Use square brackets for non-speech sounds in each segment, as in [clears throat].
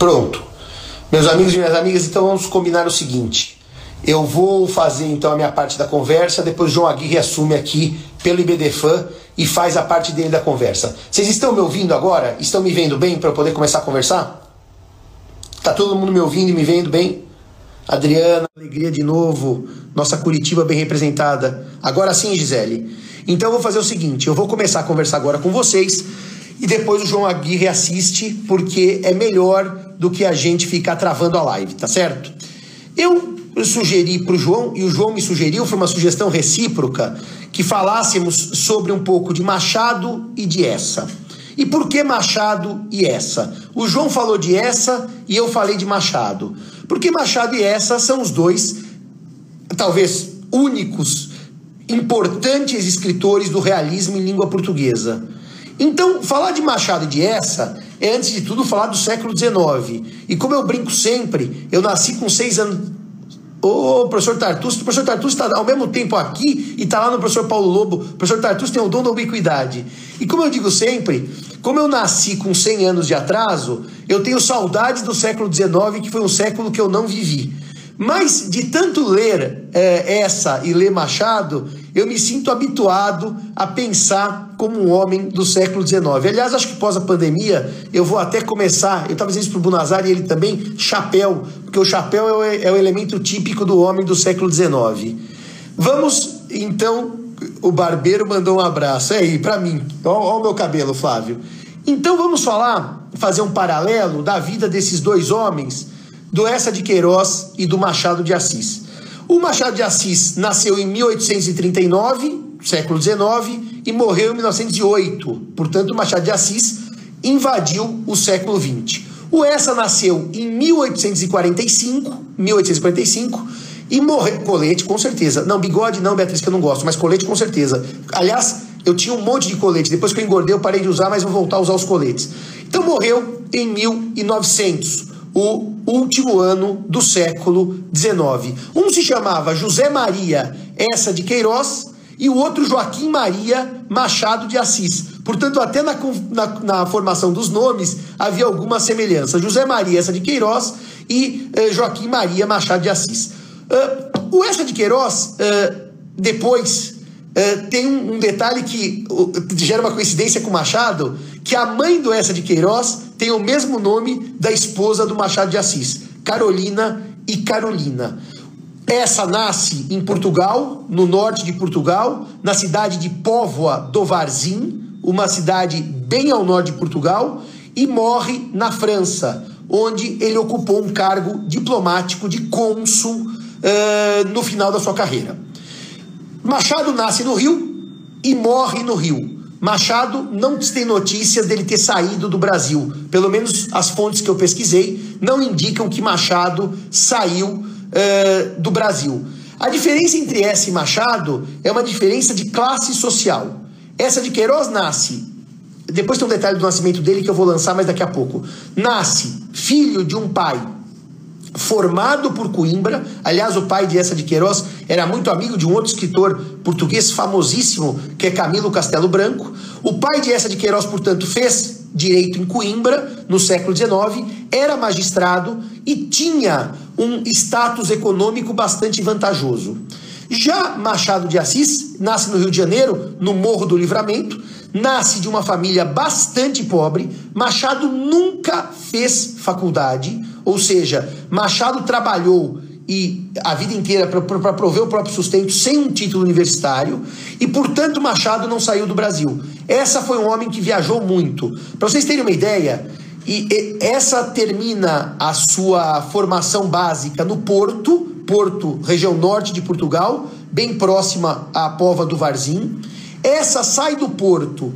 Pronto. Meus amigos e minhas amigas, então vamos combinar o seguinte. Eu vou fazer então a minha parte da conversa, depois o João Aguirre assume aqui pelo IBDFAN e faz a parte dele da conversa. Vocês estão me ouvindo agora? Estão me vendo bem para eu poder começar a conversar? Tá todo mundo me ouvindo e me vendo bem? Adriana, alegria de novo. Nossa Curitiba bem representada. Agora sim, Gisele. Então eu vou fazer o seguinte: eu vou começar a conversar agora com vocês e depois o João Aguirre assiste, porque é melhor do que a gente ficar travando a live, tá certo? Eu sugeri para o João, e o João me sugeriu, foi uma sugestão recíproca, que falássemos sobre um pouco de Machado e de essa. E por que Machado e essa? O João falou de essa e eu falei de Machado. Porque Machado e essa são os dois, talvez únicos, importantes escritores do realismo em língua portuguesa. Então, falar de Machado e de essa é, antes de tudo, falar do século XIX. E como eu brinco sempre, eu nasci com seis anos Ô, professor Tartus, o professor Tartus está ao mesmo tempo aqui e está lá no professor Paulo Lobo. O professor Tartus tem o dom da ubiquidade. E como eu digo sempre, como eu nasci com 100 anos de atraso, eu tenho saudades do século XIX, que foi um século que eu não vivi. Mas de tanto ler é, essa e ler Machado, eu me sinto habituado a pensar como um homem do século XIX. Aliás, acho que pós a pandemia, eu vou até começar, eu estava dizendo isso para o Bunazar e ele também, chapéu, porque o chapéu é o, é o elemento típico do homem do século XIX. Vamos, então, o barbeiro mandou um abraço. É aí, para mim. Olha o meu cabelo, Flávio. Então vamos falar, fazer um paralelo da vida desses dois homens do Essa de Queiroz e do Machado de Assis. O Machado de Assis nasceu em 1839, século XIX, e morreu em 1908. Portanto, Machado de Assis invadiu o século XX. O Essa nasceu em 1845, 1845 e morreu. Colete, com certeza. Não, bigode não, Beatriz, que eu não gosto, mas colete com certeza. Aliás, eu tinha um monte de colete. Depois que eu engordei, eu parei de usar, mas vou voltar a usar os coletes. Então morreu em 1900 o último ano do século XIX. Um se chamava José Maria Essa de Queiroz e o outro Joaquim Maria Machado de Assis. Portanto, até na, na, na formação dos nomes havia alguma semelhança. José Maria Essa de Queiroz e eh, Joaquim Maria Machado de Assis. Uh, o Essa de Queiroz, uh, depois, uh, tem um, um, detalhe que gera uma coincidência com Machado, que a mãe do Essa de Queiroz tem o mesmo nome da esposa do Machado de Assis, Carolina e Carolina. Essa nasce em Portugal, no norte de Portugal, na cidade de Póvoa do Varzim, uma cidade bem ao norte de Portugal, e morre na França, onde ele ocupou um cargo diplomático de cônsul uh, no final da sua carreira. Machado nasce no Rio e morre no Rio. Machado não tem notícia dele ter saído do Brasil. Pelo menos as fontes que eu pesquisei não indicam que Machado saiu uh, do Brasil. A diferença entre essa e Machado é uma diferença de classe social. Essa de Queiroz nasce. Depois tem um detalhe do nascimento dele que eu vou lançar mais daqui a pouco. Nasce filho de um pai formado por Coimbra. Aliás, o pai de essa de Queiroz era muito amigo de um outro escritor português famosíssimo, que é Camilo Castelo Branco. O pai de essa de Queiroz, portanto, fez direito em Coimbra no século XIX, era magistrado e tinha um status econômico bastante vantajoso. Já Machado de Assis nasce no Rio de Janeiro, no Morro do Livramento, nasce de uma família bastante pobre. Machado nunca fez faculdade, ou seja, Machado trabalhou e a vida inteira para prover o próprio sustento sem um título universitário e, portanto, Machado não saiu do Brasil. Essa foi um homem que viajou muito. Para vocês terem uma ideia, e, e essa termina a sua formação básica no Porto, Porto, região norte de Portugal, bem próxima à Pova do Varzim. Essa sai do Porto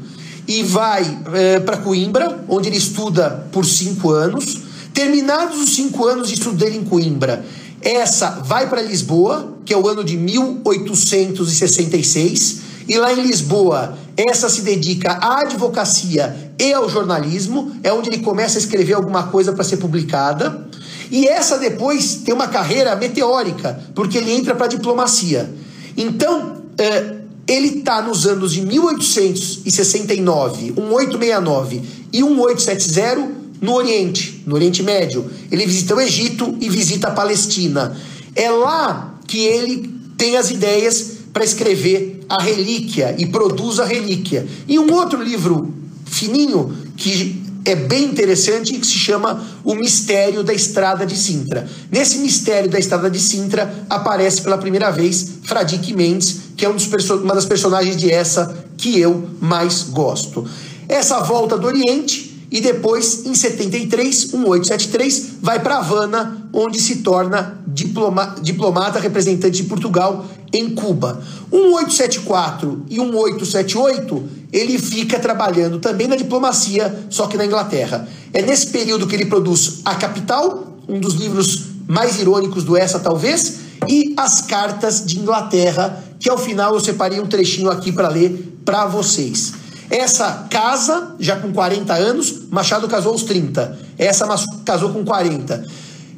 e vai é, para Coimbra, onde ele estuda por cinco anos. Terminados os cinco anos de estudo dele em Coimbra, essa vai para Lisboa, que é o ano de 1866, e lá em Lisboa, essa se dedica à advocacia e ao jornalismo, é onde ele começa a escrever alguma coisa para ser publicada. E essa depois tem uma carreira meteórica, porque ele entra para a diplomacia. Então, eh, ele está nos anos de 1869, 1869 e 1870 no Oriente, no Oriente Médio. Ele visita o Egito e visita a Palestina. É lá que ele tem as ideias para escrever a relíquia e produz a relíquia. E um outro livro fininho que é bem interessante que se chama O Mistério da Estrada de Sintra. Nesse Mistério da Estrada de Sintra aparece pela primeira vez Fradique Mendes, que é um uma das personagens de essa que eu mais gosto. Essa volta do Oriente e depois, em 73, 1873, vai para Havana, onde se torna diploma, diplomata representante de Portugal em Cuba. 1874 e 1878, ele fica trabalhando também na diplomacia, só que na Inglaterra. É nesse período que ele produz A Capital, um dos livros mais irônicos do Essa, talvez, e As Cartas de Inglaterra, que ao final eu separei um trechinho aqui para ler para vocês. Essa casa, já com 40 anos, Machado casou aos 30. Essa casou com 40.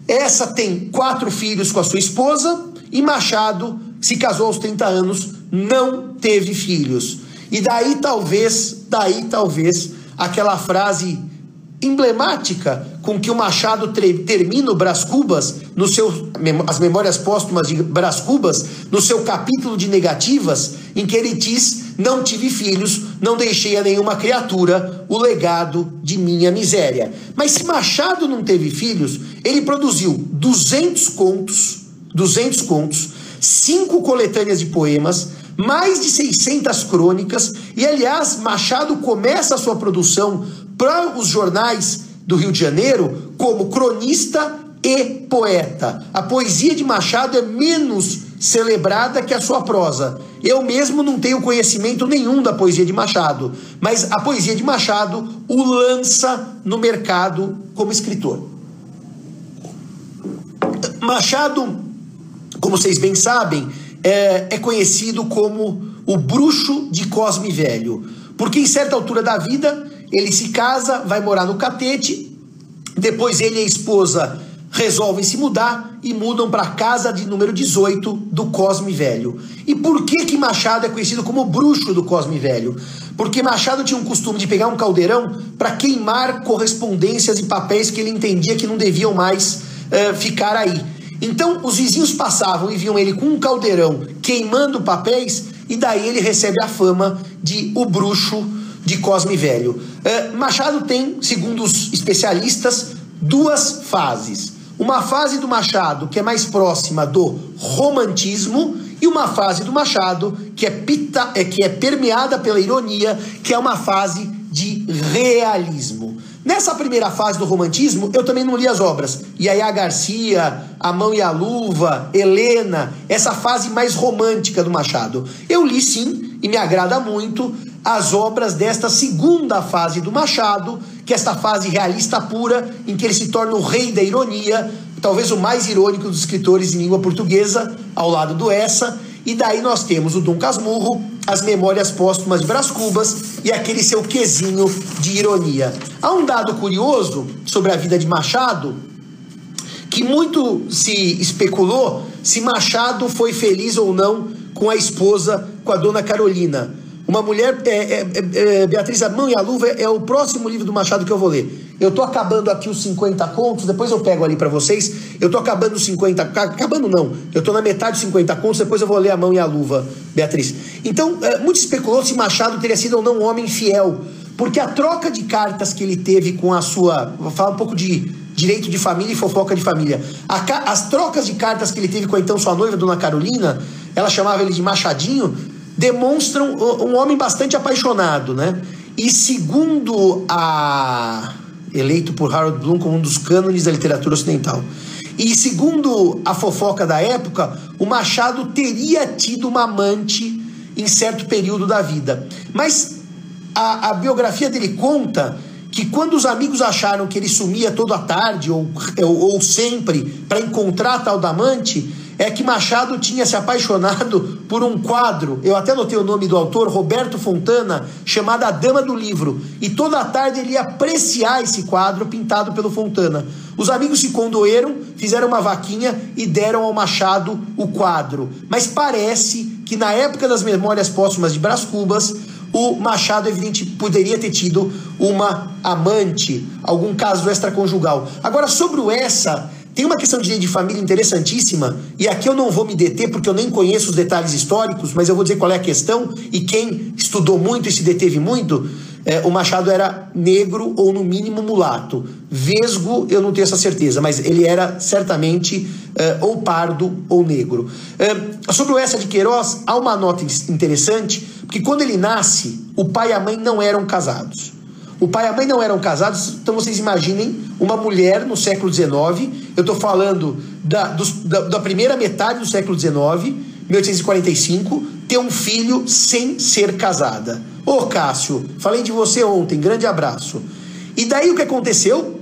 Essa tem quatro filhos com a sua esposa e Machado se casou aos 30 anos, não teve filhos. E daí talvez, daí talvez, aquela frase emblemática com que o Machado termina o Brás Cubas, no seu, as memórias póstumas de Brás Cubas, no seu capítulo de negativas, em que ele diz: Não tive filhos, não deixei a nenhuma criatura o legado de minha miséria. Mas se Machado não teve filhos, ele produziu 200 contos, 200 contos, cinco coletâneas de poemas, mais de 600 crônicas, e aliás, Machado começa a sua produção para os jornais do Rio de Janeiro como cronista e poeta. A poesia de Machado é menos celebrada que a sua prosa. Eu mesmo não tenho conhecimento nenhum da poesia de Machado, mas a poesia de Machado o lança no mercado como escritor. Machado, como vocês bem sabem, é, é conhecido como o bruxo de Cosme Velho, porque em certa altura da vida ele se casa, vai morar no Catete, depois ele e a esposa resolvem se mudar e mudam para a casa de número 18 do Cosme Velho. E por que que Machado é conhecido como bruxo do Cosme Velho? Porque Machado tinha um costume de pegar um caldeirão para queimar correspondências e papéis que ele entendia que não deviam mais uh, ficar aí. Então os vizinhos passavam e viam ele com um caldeirão queimando papéis e daí ele recebe a fama de o bruxo de Cosme Velho. Uh, Machado tem, segundo os especialistas, duas fases. Uma fase do Machado que é mais próxima do romantismo e uma fase do Machado que é, pita, é, que é permeada pela ironia, que é uma fase de realismo. Nessa primeira fase do romantismo, eu também não li as obras. Yaya Garcia, A Mão e a Luva, Helena, essa fase mais romântica do Machado. Eu li sim, e me agrada muito, as obras desta segunda fase do Machado, que esta fase realista pura, em que ele se torna o rei da ironia, talvez o mais irônico dos escritores em língua portuguesa, ao lado do Essa, e daí nós temos o Dom Casmurro, as memórias póstumas de Brás Cubas e aquele seu quesinho de ironia. Há um dado curioso sobre a vida de Machado, que muito se especulou se Machado foi feliz ou não com a esposa, com a dona Carolina. Uma mulher, é, é, é, é, Beatriz, a mão e a luva é o próximo livro do Machado que eu vou ler. Eu tô acabando aqui os 50 contos, depois eu pego ali para vocês. Eu tô acabando os 50, acabando não. Eu tô na metade dos 50 contos, depois eu vou ler a mão e a luva, Beatriz. Então, é, muito especulou se Machado teria sido ou não um homem fiel, porque a troca de cartas que ele teve com a sua, vou falar um pouco de direito de família e fofoca de família. A, as trocas de cartas que ele teve com a então sua noiva, Dona Carolina, ela chamava ele de Machadinho demonstram um homem bastante apaixonado, né? E segundo a eleito por Harold Bloom como um dos cânones da literatura ocidental. E segundo a fofoca da época, o Machado teria tido uma amante em certo período da vida. Mas a, a biografia dele conta que quando os amigos acharam que ele sumia toda a tarde ou, ou, ou sempre para encontrar a tal da amante, é que Machado tinha se apaixonado por um quadro, eu até notei o nome do autor, Roberto Fontana, chamado A Dama do Livro. E toda tarde ele ia apreciar esse quadro pintado pelo Fontana. Os amigos se condoeram, fizeram uma vaquinha e deram ao Machado o quadro. Mas parece que na época das memórias póstumas de Brás Cubas, o Machado, evidente, poderia ter tido uma amante, algum caso extraconjugal. Agora, sobre o essa, tem uma questão de de família interessantíssima, e aqui eu não vou me deter porque eu nem conheço os detalhes históricos, mas eu vou dizer qual é a questão, e quem estudou muito e se deteve muito, é, o Machado era negro ou no mínimo mulato. Vesgo, eu não tenho essa certeza, mas ele era certamente é, ou pardo ou negro. É, sobre o Essa de Queiroz, há uma nota interessante, porque quando ele nasce, o pai e a mãe não eram casados. O pai e a mãe não eram casados, então vocês imaginem uma mulher no século XIX, eu estou falando da, dos, da, da, primeira metade do século XIX, 1845, ter um filho sem ser casada. Ô Cássio, falei de você ontem, grande abraço. E daí o que aconteceu?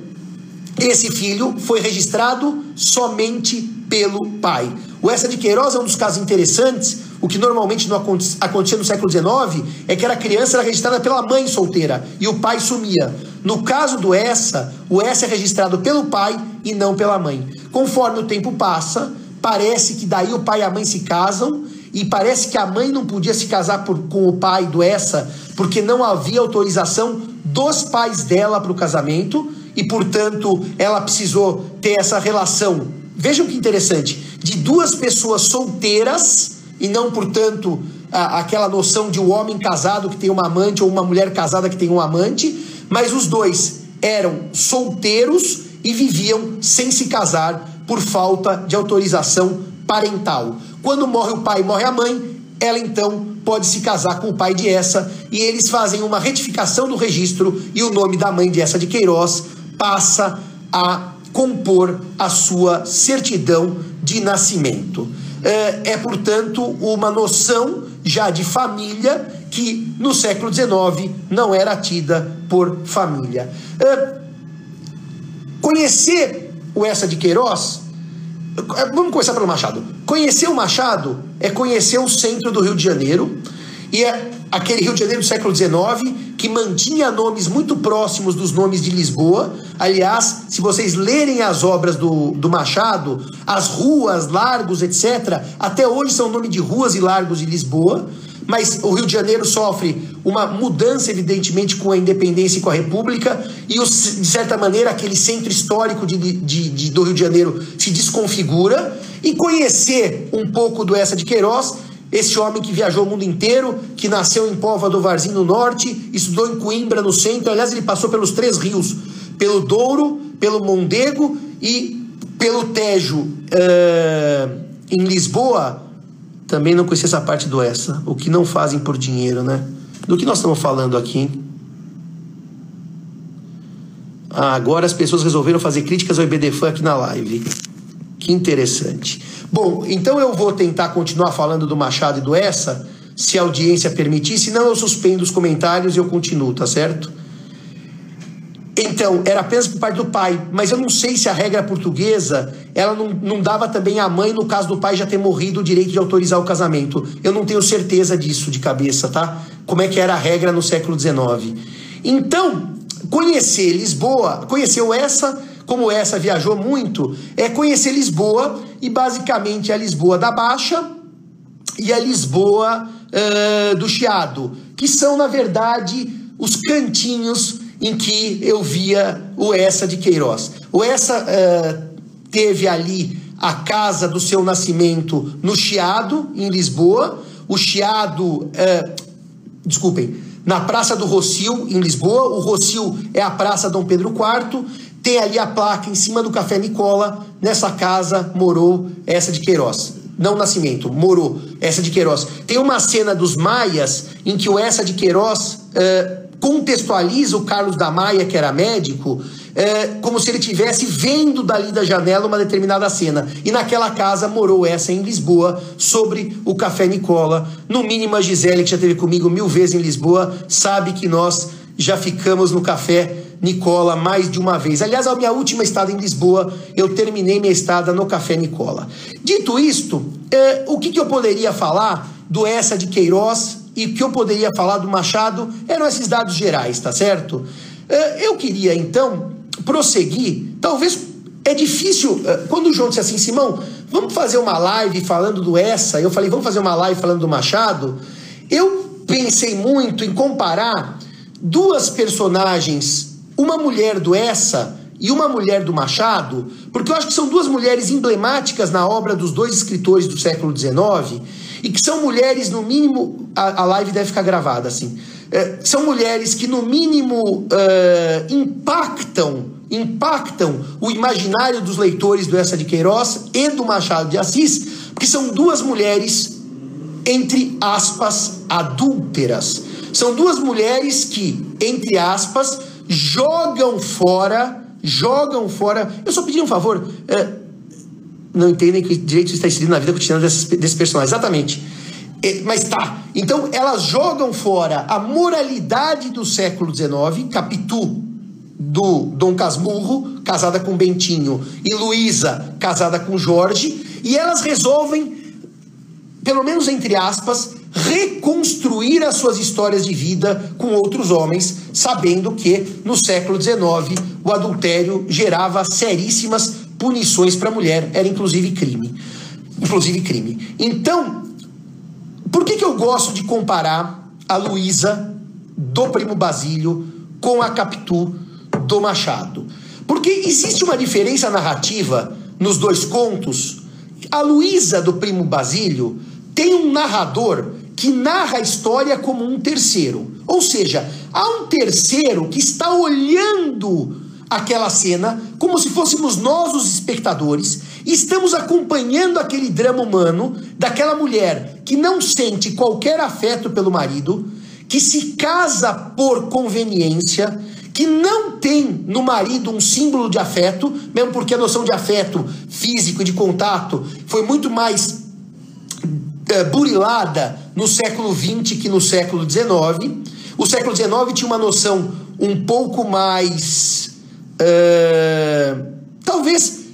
Esse filho foi registrado somente pelo pai. O Essa de Queiroz é um dos casos interessantes, o que normalmente não acontecia no século XIX é que a criança era registrada pela mãe solteira e o pai sumia. No caso do essa, o essa é registrado pelo pai e não pela mãe. Conforme o tempo passa, parece que daí o pai e a mãe se casam e parece que a mãe não podia se casar por, com o pai do essa porque não havia autorização dos pais dela para o casamento e, portanto, ela precisou ter essa relação. Vejam que interessante, de duas pessoas solteiras e não, portanto, a, aquela noção de um homem casado que tem uma amante ou uma mulher casada que tem um amante, mas os dois eram solteiros e viviam sem se casar por falta de autorização parental. Quando morre o pai morre a mãe, ela então pode se casar com o pai de essa e eles fazem uma retificação do registro e o nome da mãe de essa de Queiroz passa a compor a sua certidão de nascimento é, é, portanto, uma noção já de família que no século XIX não era tida por família. É, conhecer o Essa de Queiroz, é, vamos começar pelo Machado. Conhecer o Machado é conhecer o centro do Rio de Janeiro e é aquele Rio de Janeiro do século XIX que mantinha nomes muito próximos dos nomes de Lisboa. Aliás, se vocês lerem as obras do, do Machado, as ruas, largos, etc., até hoje são nome de ruas e largos de Lisboa. Mas o Rio de Janeiro sofre uma mudança, evidentemente, com a independência e com a República, e, os, de certa maneira, aquele centro histórico de, de, de, do Rio de Janeiro se desconfigura. E conhecer um pouco do Essa de Queiroz esse homem que viajou o mundo inteiro, que nasceu em Pova do Varzim no norte, estudou em Coimbra no centro. Aliás, ele passou pelos três rios: pelo Douro, pelo Mondego e pelo Tejo. Uh, em Lisboa, também não conhecia essa parte do essa. O que não fazem por dinheiro, né? Do que nós estamos falando aqui? Ah, agora as pessoas resolveram fazer críticas ao IBDFAN aqui na live. Que interessante. Bom, então eu vou tentar continuar falando do Machado e do Essa, se a audiência permitir, senão eu suspendo os comentários e eu continuo, tá certo? Então, era apenas por parte do pai, mas eu não sei se a regra portuguesa ela não, não dava também à mãe, no caso do pai já ter morrido, o direito de autorizar o casamento. Eu não tenho certeza disso de cabeça, tá? Como é que era a regra no século XIX. Então, conhecer Lisboa, conheceu essa como essa viajou muito, é conhecer Lisboa e basicamente a Lisboa da Baixa e a Lisboa uh, do Chiado, que são, na verdade, os cantinhos em que eu via o Essa de Queiroz. O Essa uh, teve ali a casa do seu nascimento no Chiado, em Lisboa. O Chiado, uh, desculpem, na Praça do Rocio, em Lisboa. O Rocio é a Praça Dom Pedro IV. Tem ali a placa em cima do Café Nicola. Nessa casa morou essa de Queiroz. Não Nascimento, morou essa de Queiroz. Tem uma cena dos Maias em que o essa de Queiroz uh, contextualiza o Carlos da Maia, que era médico, uh, como se ele tivesse vendo dali da janela uma determinada cena. E naquela casa morou essa em Lisboa, sobre o Café Nicola. No mínimo, a Gisele, que já esteve comigo mil vezes em Lisboa, sabe que nós já ficamos no café Nicola mais de uma vez. Aliás, a minha última estada em Lisboa, eu terminei minha estada no Café Nicola. Dito isto, eh, o que, que eu poderia falar do Essa de Queiroz e o que eu poderia falar do Machado eram esses dados gerais, tá certo? Eh, eu queria então prosseguir, talvez é difícil, eh, quando o João disse assim, Simão, vamos fazer uma live falando do Essa, eu falei, vamos fazer uma live falando do Machado, eu pensei muito em comparar duas personagens, uma mulher do Essa e uma mulher do Machado, porque eu acho que são duas mulheres emblemáticas na obra dos dois escritores do século XIX e que são mulheres, no mínimo, a, a live deve ficar gravada assim. É, são mulheres que, no mínimo, é, impactam impactam o imaginário dos leitores do Essa de Queiroz e do Machado de Assis, porque são duas mulheres, entre aspas, adúlteras. São duas mulheres que, entre aspas, jogam fora, jogam fora. Eu só pedi um favor. É, não entendem que direito está inserido na vida cotidiana desses, desse personagem. Exatamente. É, mas tá. Então elas jogam fora a moralidade do século XIX, Capitu do Dom Casmurro, casada com Bentinho, e Luísa, casada com Jorge, e elas resolvem, pelo menos entre aspas, reconstruir as suas histórias de vida com outros homens, sabendo que no século XIX o adultério gerava seríssimas punições para a mulher, era inclusive crime. Inclusive crime. Então, por que, que eu gosto de comparar a Luísa do primo Basílio com a Capitu do Machado. Porque existe uma diferença narrativa nos dois contos. A Luísa do Primo Basílio tem um narrador que narra a história como um terceiro. Ou seja, há um terceiro que está olhando aquela cena como se fôssemos nós os espectadores e estamos acompanhando aquele drama humano daquela mulher que não sente qualquer afeto pelo marido, que se casa por conveniência, que não tem no marido um símbolo de afeto, mesmo porque a noção de afeto físico e de contato foi muito mais burilada no século XX que no século XIX. O século XIX tinha uma noção um pouco mais. É, talvez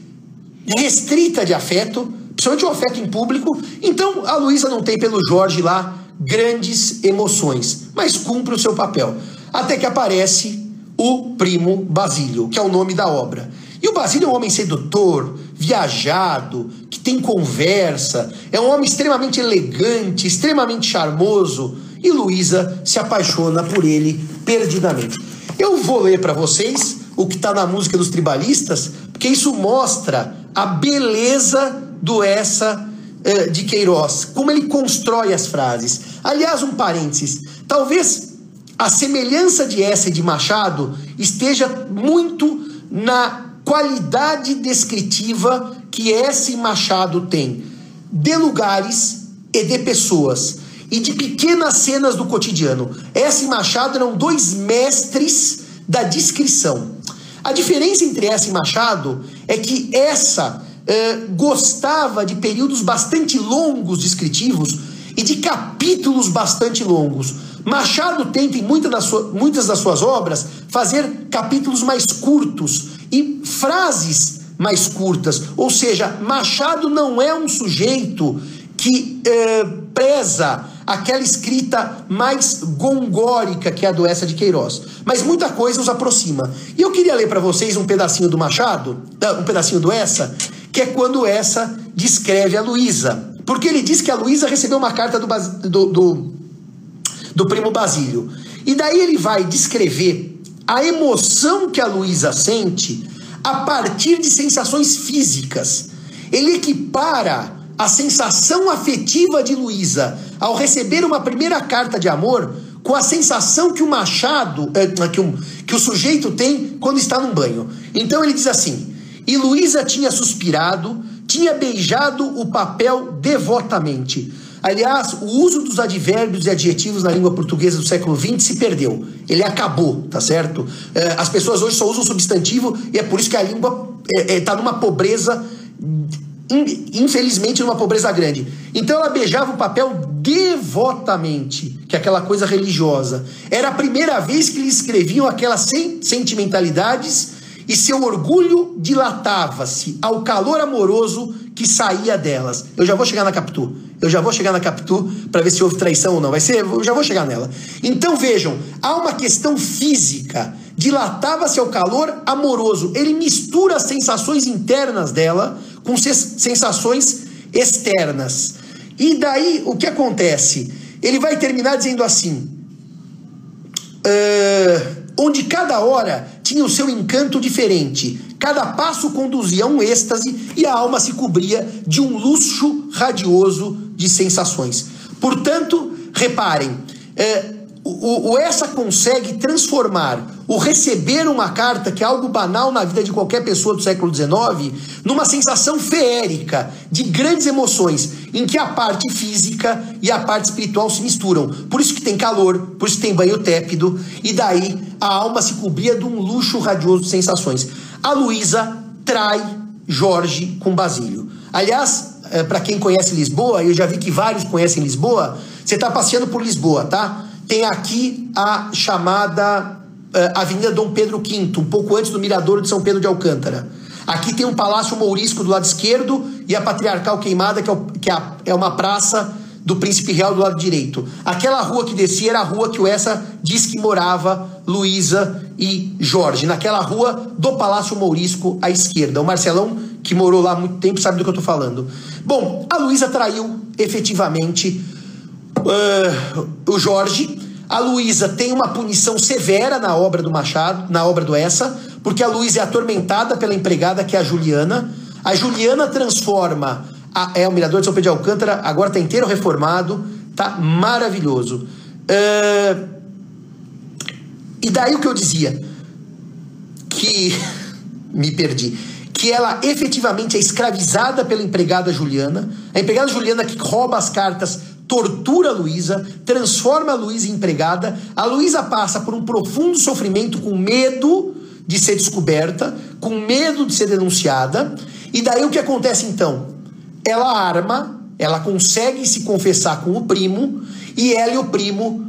restrita de afeto, principalmente o afeto em público. Então a Luísa não tem pelo Jorge lá grandes emoções, mas cumpre o seu papel. Até que aparece o primo Basílio, que é o nome da obra. E o Basílio é um homem sedutor, viajado, que tem conversa, é um homem extremamente elegante, extremamente charmoso, e Luísa se apaixona por ele perdidamente. Eu vou ler para vocês o que está na música dos tribalistas, porque isso mostra a beleza do essa eh, de Queiroz, como ele constrói as frases. Aliás, um parênteses, talvez a semelhança de essa e de Machado esteja muito na qualidade descritiva que essa e Machado tem de lugares e de pessoas e de pequenas cenas do cotidiano. Essa e Machado eram dois mestres da descrição. A diferença entre essa e Machado é que essa eh, gostava de períodos bastante longos descritivos e de capítulos bastante longos. Machado tenta, em muitas das, suas, muitas das suas obras, fazer capítulos mais curtos e frases mais curtas. Ou seja, Machado não é um sujeito que eh, preza aquela escrita mais gongórica que é a do Essa de Queiroz. Mas muita coisa os aproxima. E eu queria ler para vocês um pedacinho do Machado, um pedacinho do Essa, que é quando Essa descreve a Luísa. Porque ele diz que a Luísa recebeu uma carta do, do, do do primo Basílio. E daí ele vai descrever a emoção que a Luísa sente a partir de sensações físicas. Ele equipara a sensação afetiva de Luísa ao receber uma primeira carta de amor com a sensação que o machado, é, que, um, que o sujeito tem quando está num banho. Então ele diz assim: E Luísa tinha suspirado, tinha beijado o papel devotamente. Aliás, o uso dos advérbios e adjetivos na língua portuguesa do século XX se perdeu. Ele acabou, tá certo? É, as pessoas hoje só usam substantivo e é por isso que a língua está é, tá numa pobreza, infelizmente, numa pobreza grande. Então ela beijava o papel devotamente, que é aquela coisa religiosa. Era a primeira vez que lhe escreviam aquelas sentimentalidades e seu orgulho dilatava-se ao calor amoroso que saía delas. Eu já vou chegar na Capitu. Eu já vou chegar na Capitu para ver se houve traição ou não. Vai ser, eu já vou chegar nela. Então vejam, há uma questão física. Dilatava-se ao calor amoroso. Ele mistura as sensações internas dela com sensações externas. E daí o que acontece? ele vai terminar dizendo assim: uh, onde cada hora tinha o seu encanto diferente, cada passo conduzia a um êxtase e a alma se cobria de um luxo radioso de sensações. Portanto, reparem, uh, o, o, essa consegue transformar o receber uma carta, que é algo banal na vida de qualquer pessoa do século XIX, numa sensação feérica de grandes emoções, em que a parte física e a parte espiritual se misturam. Por isso que tem calor, por isso que tem banho tépido, e daí a alma se cobria de um luxo radioso de sensações. A Luísa trai Jorge com Basílio. Aliás, eh, para quem conhece Lisboa, eu já vi que vários conhecem Lisboa, você está passeando por Lisboa, tá? tem aqui a chamada uh, Avenida Dom Pedro V, um pouco antes do Miradouro de São Pedro de Alcântara. Aqui tem um Palácio Mourisco do lado esquerdo e a Patriarcal Queimada, que, é, o, que é, é uma praça do Príncipe Real do lado direito. Aquela rua que descia era a rua que o Essa diz que morava Luísa e Jorge. Naquela rua do Palácio Mourisco à esquerda. O Marcelão, que morou lá há muito tempo, sabe do que eu estou falando. Bom, a Luísa traiu efetivamente uh, o Jorge. A Luísa tem uma punição severa na obra do Machado, na obra do Essa, porque a Luísa é atormentada pela empregada que é a Juliana. A Juliana transforma. A, é o Mirador de São Pedro de Alcântara, agora está inteiro reformado, tá maravilhoso. Uh, e daí o que eu dizia? Que. [laughs] me perdi. Que ela efetivamente é escravizada pela empregada Juliana. A empregada Juliana que rouba as cartas tortura a Luísa, transforma a Luísa em empregada. A Luísa passa por um profundo sofrimento com medo de ser descoberta, com medo de ser denunciada. E daí o que acontece então? Ela arma, ela consegue se confessar com o primo, e ela e o primo,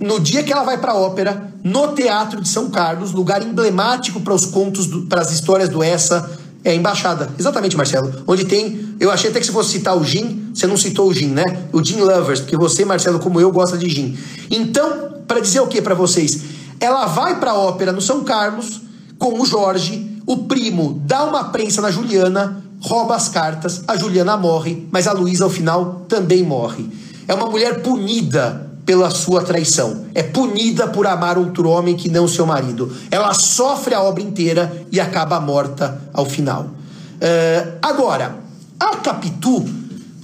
no dia que ela vai para a ópera, no Teatro de São Carlos, lugar emblemático para os contos, para as histórias do Essa, é a embaixada. Exatamente, Marcelo. Onde tem. Eu achei até que se fosse citar o gin, você não citou o gin, né? O gin lovers, porque você, Marcelo, como eu, gosta de gin. Então, para dizer o que para vocês? Ela vai para a ópera no São Carlos com o Jorge, o primo dá uma prensa na Juliana, rouba as cartas, a Juliana morre, mas a Luísa ao final também morre. É uma mulher punida pela sua traição. É punida por amar outro homem que não seu marido. Ela sofre a obra inteira e acaba morta ao final. Uh, agora, a Capitu,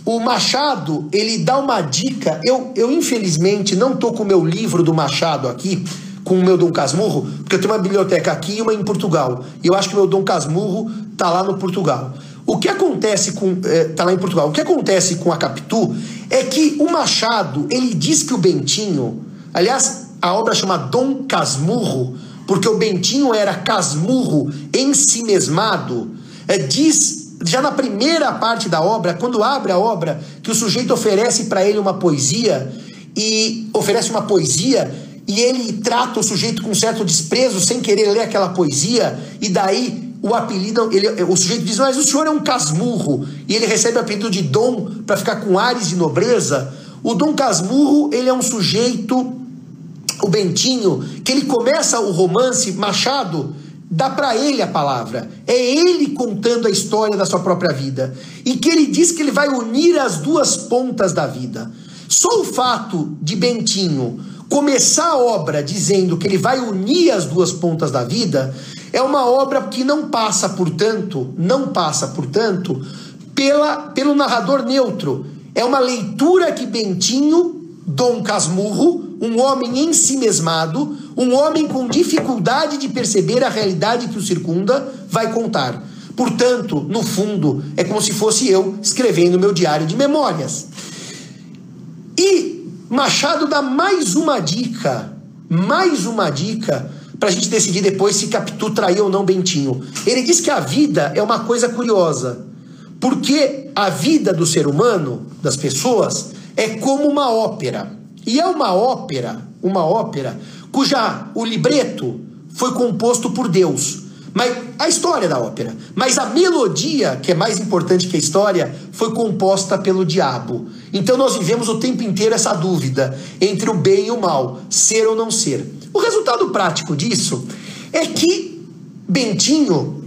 o Machado, ele dá uma dica. Eu, eu infelizmente não tô com o meu livro do Machado aqui, com o meu Dom Casmurro, porque eu tenho uma biblioteca aqui e uma em Portugal. E eu acho que o meu Dom Casmurro tá lá no Portugal. O que acontece com. Está eh, lá em Portugal. O que acontece com a Capitu é que o Machado, ele diz que o Bentinho. Aliás, a obra chama Dom Casmurro, porque o Bentinho era casmurro, em si mesmado. É, diz, já na primeira parte da obra, quando abre a obra, que o sujeito oferece para ele uma poesia, e oferece uma poesia, e ele trata o sujeito com certo desprezo, sem querer ler aquela poesia, e daí o apelido, ele, o sujeito diz, mas o senhor é um casmurro, e ele recebe o apelido de Dom para ficar com ares de nobreza. O Dom Casmurro, ele é um sujeito, o Bentinho, que ele começa o romance, Machado, dá para ele a palavra. É ele contando a história da sua própria vida. E que ele diz que ele vai unir as duas pontas da vida. Só o fato de Bentinho começar a obra dizendo que ele vai unir as duas pontas da vida é uma obra que não passa, portanto, não passa, portanto, pela, pelo narrador neutro. É uma leitura que Bentinho, Dom Casmurro, um homem em si mesmado, um homem com dificuldade de perceber a realidade que o circunda, vai contar. Portanto, no fundo, é como se fosse eu escrevendo meu diário de memórias. E Machado dá mais uma dica, mais uma dica para a gente decidir depois se Capitu traiu ou não Bentinho. Ele diz que a vida é uma coisa curiosa, porque a vida do ser humano, das pessoas, é como uma ópera. E é uma ópera, uma ópera cuja o libreto foi composto por Deus. Mas a história da ópera, mas a melodia, que é mais importante que a história, foi composta pelo diabo. Então nós vivemos o tempo inteiro essa dúvida entre o bem e o mal, ser ou não ser. O resultado prático disso é que Bentinho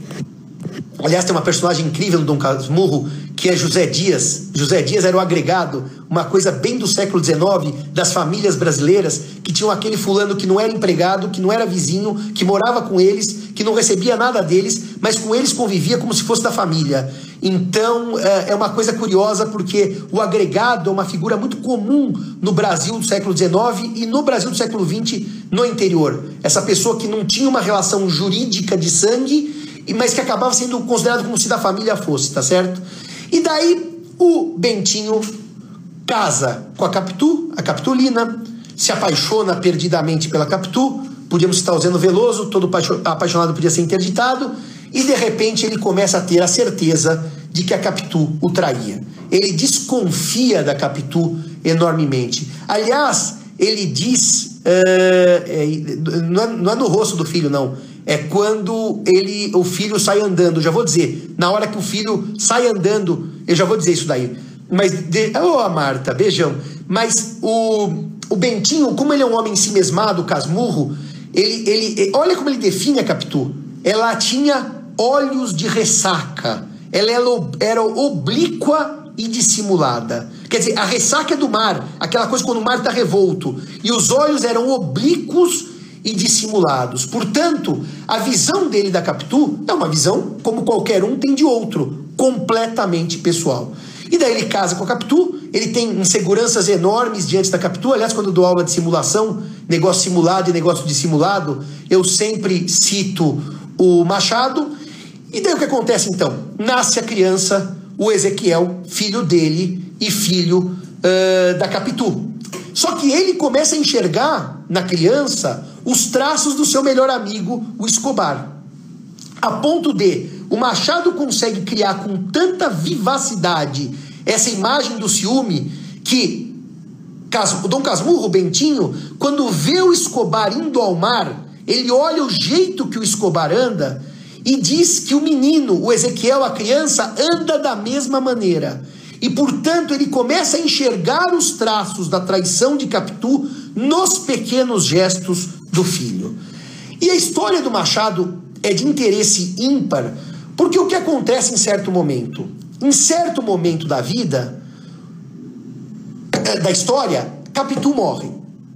Aliás, tem uma personagem incrível do Dom Casmurro, que é José Dias. José Dias era o agregado, uma coisa bem do século XIX, das famílias brasileiras, que tinham aquele fulano que não era empregado, que não era vizinho, que morava com eles, que não recebia nada deles, mas com eles convivia como se fosse da família. Então é, é uma coisa curiosa porque o agregado é uma figura muito comum no Brasil do século XIX e no Brasil do século XX no interior. Essa pessoa que não tinha uma relação jurídica de sangue mas que acabava sendo considerado como se da família fosse, tá certo? E daí o Bentinho casa com a Capitu, a Capitulina, se apaixona perdidamente pela Capitu, podíamos citar o Zeno Veloso, todo apaixonado podia ser interditado, e de repente ele começa a ter a certeza de que a Capitu o traía. Ele desconfia da Capitu enormemente. Aliás, ele diz, uh, não, é, não é no rosto do filho, não é quando ele, o filho sai andando. Já vou dizer, na hora que o filho sai andando, eu já vou dizer isso daí. Mas, de, oh, Marta, beijão. Mas o, o Bentinho, como ele é um homem ensimesmado, casmurro, ele, ele, olha como ele define a Capitu. Ela tinha olhos de ressaca. Ela era oblíqua e dissimulada. Quer dizer, a ressaca é do mar, aquela coisa quando o mar está revolto. E os olhos eram oblíquos e dissimulados. Portanto, a visão dele da Capitu é uma visão como qualquer um tem de outro, completamente pessoal. E daí ele casa com a Capitu, ele tem inseguranças enormes diante da Capitu. Aliás, quando dou aula de simulação, negócio simulado e negócio dissimulado, eu sempre cito o Machado. E daí o que acontece então? Nasce a criança, o Ezequiel, filho dele e filho uh, da Capitu. Só que ele começa a enxergar na criança os traços do seu melhor amigo, o Escobar. A ponto de o Machado consegue criar com tanta vivacidade essa imagem do ciúme que o Dom Casmurro, o Bentinho, quando vê o Escobar indo ao mar, ele olha o jeito que o Escobar anda e diz que o menino, o Ezequiel, a criança, anda da mesma maneira. E portanto ele começa a enxergar os traços da traição de Capitu nos pequenos gestos do filho. E a história do Machado é de interesse ímpar, porque o que acontece em certo momento? Em certo momento da vida, eh, da história, Capitu morre.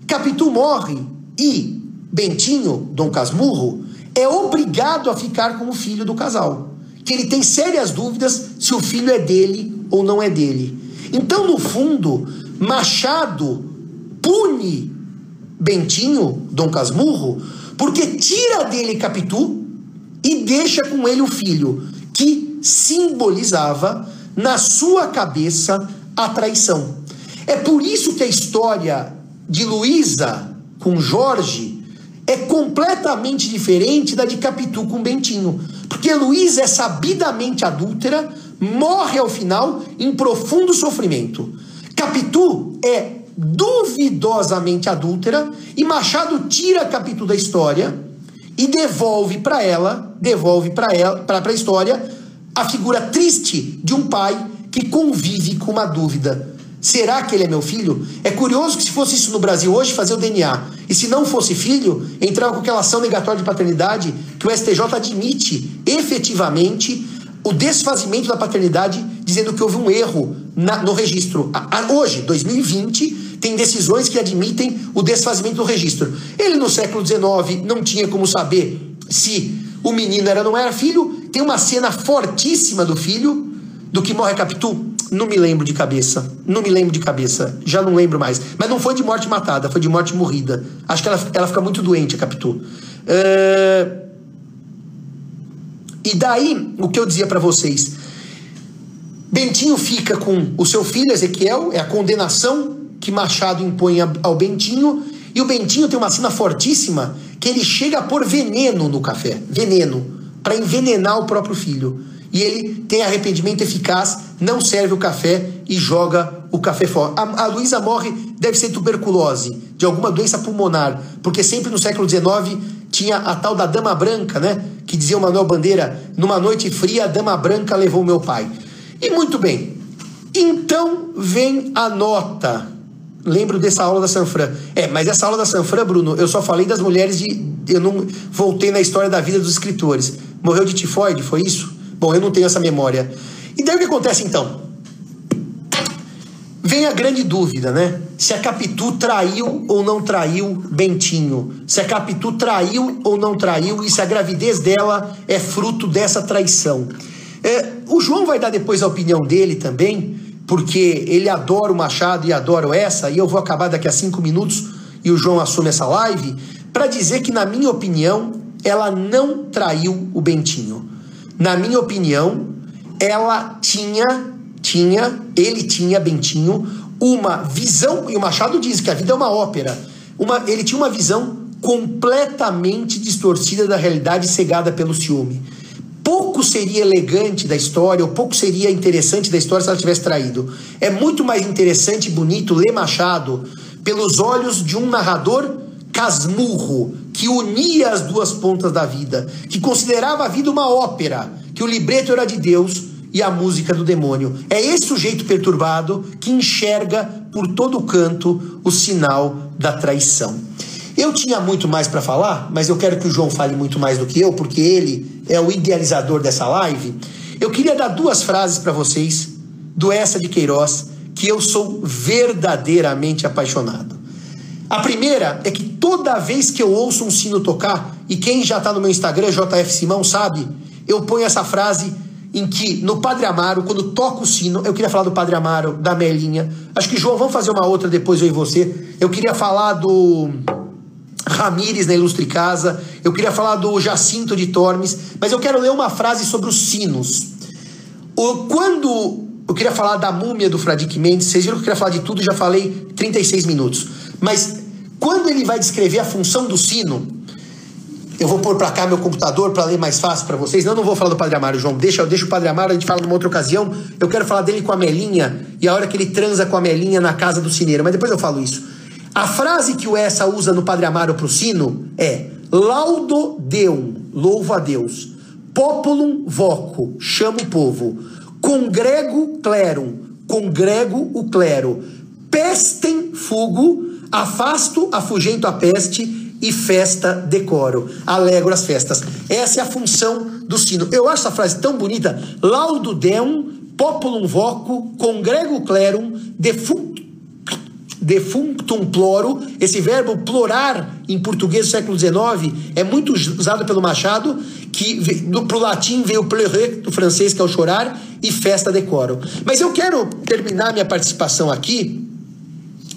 Capitu morre e Bentinho, Dom Casmurro, é obrigado a ficar como filho do casal. Que ele tem sérias dúvidas se o filho é dele ou não é dele. Então, no fundo, Machado pune Bentinho, Dom Casmurro, porque tira dele Capitu e deixa com ele o filho, que simbolizava na sua cabeça a traição. É por isso que a história de Luísa com Jorge é completamente diferente da de Capitu com Bentinho. Porque Luísa é sabidamente adúltera, morre ao final em profundo sofrimento. Capitu é duvidosamente adúltera e Machado tira Capitu da história e devolve para ela, devolve para ela, para a história a figura triste de um pai que convive com uma dúvida. Será que ele é meu filho? É curioso que se fosse isso no Brasil hoje, fazer o DNA. E se não fosse filho, entrava com aquela ação negatória de paternidade que o STJ admite efetivamente o desfazimento da paternidade, dizendo que houve um erro na, no registro. A, a, hoje, 2020, tem decisões que admitem o desfazimento do registro. Ele, no século XIX, não tinha como saber se o menino era ou não era filho. Tem uma cena fortíssima do filho, do que morre Capitu. Não me lembro de cabeça. Não me lembro de cabeça. Já não lembro mais. Mas não foi de morte matada, foi de morte morrida. Acho que ela, ela fica muito doente, a Capitu. Uh... E daí, o que eu dizia para vocês. Bentinho fica com o seu filho Ezequiel, é a condenação que Machado impõe ao Bentinho, e o Bentinho tem uma cena fortíssima que ele chega a pôr veneno no café, veneno, para envenenar o próprio filho. E ele tem arrependimento eficaz, não serve o café e joga o café fora. A, a Luísa morre, deve ser tuberculose, de alguma doença pulmonar, porque sempre no século XIX tinha a tal da Dama Branca, né? Que dizia o Manuel Bandeira: numa noite fria, a Dama Branca levou meu pai. E muito bem. Então vem a nota lembro dessa aula da Sanfran. É, mas essa aula da Sanfran, Bruno, eu só falei das mulheres de. Eu não voltei na história da vida dos escritores. Morreu de tifoide, foi isso? Bom, eu não tenho essa memória. E daí o que acontece então? Vem a grande dúvida, né? Se a Capitu traiu ou não traiu Bentinho. Se a Capitu traiu ou não traiu e se a gravidez dela é fruto dessa traição. É, o João vai dar depois a opinião dele também, porque ele adora o Machado e adora essa, e eu vou acabar daqui a cinco minutos e o João assume essa live, para dizer que, na minha opinião, ela não traiu o Bentinho. Na minha opinião, ela tinha, tinha, ele tinha, Bentinho, uma visão, e o Machado diz que a vida é uma ópera, uma, ele tinha uma visão completamente distorcida da realidade cegada pelo ciúme. Pouco seria elegante da história, ou pouco seria interessante da história se ela tivesse traído. É muito mais interessante e bonito ler Machado pelos olhos de um narrador casmurro, que unia as duas pontas da vida, que considerava a vida uma ópera, que o libreto era de Deus e a música do demônio. É esse sujeito perturbado que enxerga por todo canto o sinal da traição. Eu tinha muito mais para falar, mas eu quero que o João fale muito mais do que eu, porque ele é o idealizador dessa live. Eu queria dar duas frases para vocês do Essa de Queiroz, que eu sou verdadeiramente apaixonado. A primeira é que toda vez que eu ouço um sino tocar, e quem já está no meu Instagram, JF Simão, sabe, eu ponho essa frase em que no Padre Amaro, quando toca o sino, eu queria falar do Padre Amaro, da Melinha. Acho que, João, vamos fazer uma outra depois eu e você. Eu queria falar do Ramires na Ilustre Casa, eu queria falar do Jacinto de Tormes, mas eu quero ler uma frase sobre os sinos. O, quando eu queria falar da múmia do Fradique Mendes, vocês viram que eu queria falar de tudo, já falei 36 minutos. Mas quando ele vai descrever a função do sino, eu vou pôr para cá meu computador para ler mais fácil para vocês. Não, não vou falar do Padre Amaro, João. Deixa, deixa o Padre Amaro, a gente fala numa outra ocasião. Eu quero falar dele com a Melinha e a hora que ele transa com a Melinha na casa do cineiro. Mas depois eu falo isso. A frase que o Essa usa no Padre Amaro o sino é Laudo Deum, louvo a Deus. Populum voco, chamo o povo. Congrego clerum, congrego o clero. Pestem fugo, afasto, afugento a peste e festa decoro. Alegro as festas. Essa é a função do sino. Eu acho essa frase tão bonita. Laudo Deum, populum voco, congrego clerum, defunctum ploro, esse verbo plorar em português do século XIX é muito usado pelo Machado, que para o latim veio pleurer, do francês, que é o chorar, e festa decoro. Mas eu quero terminar minha participação aqui.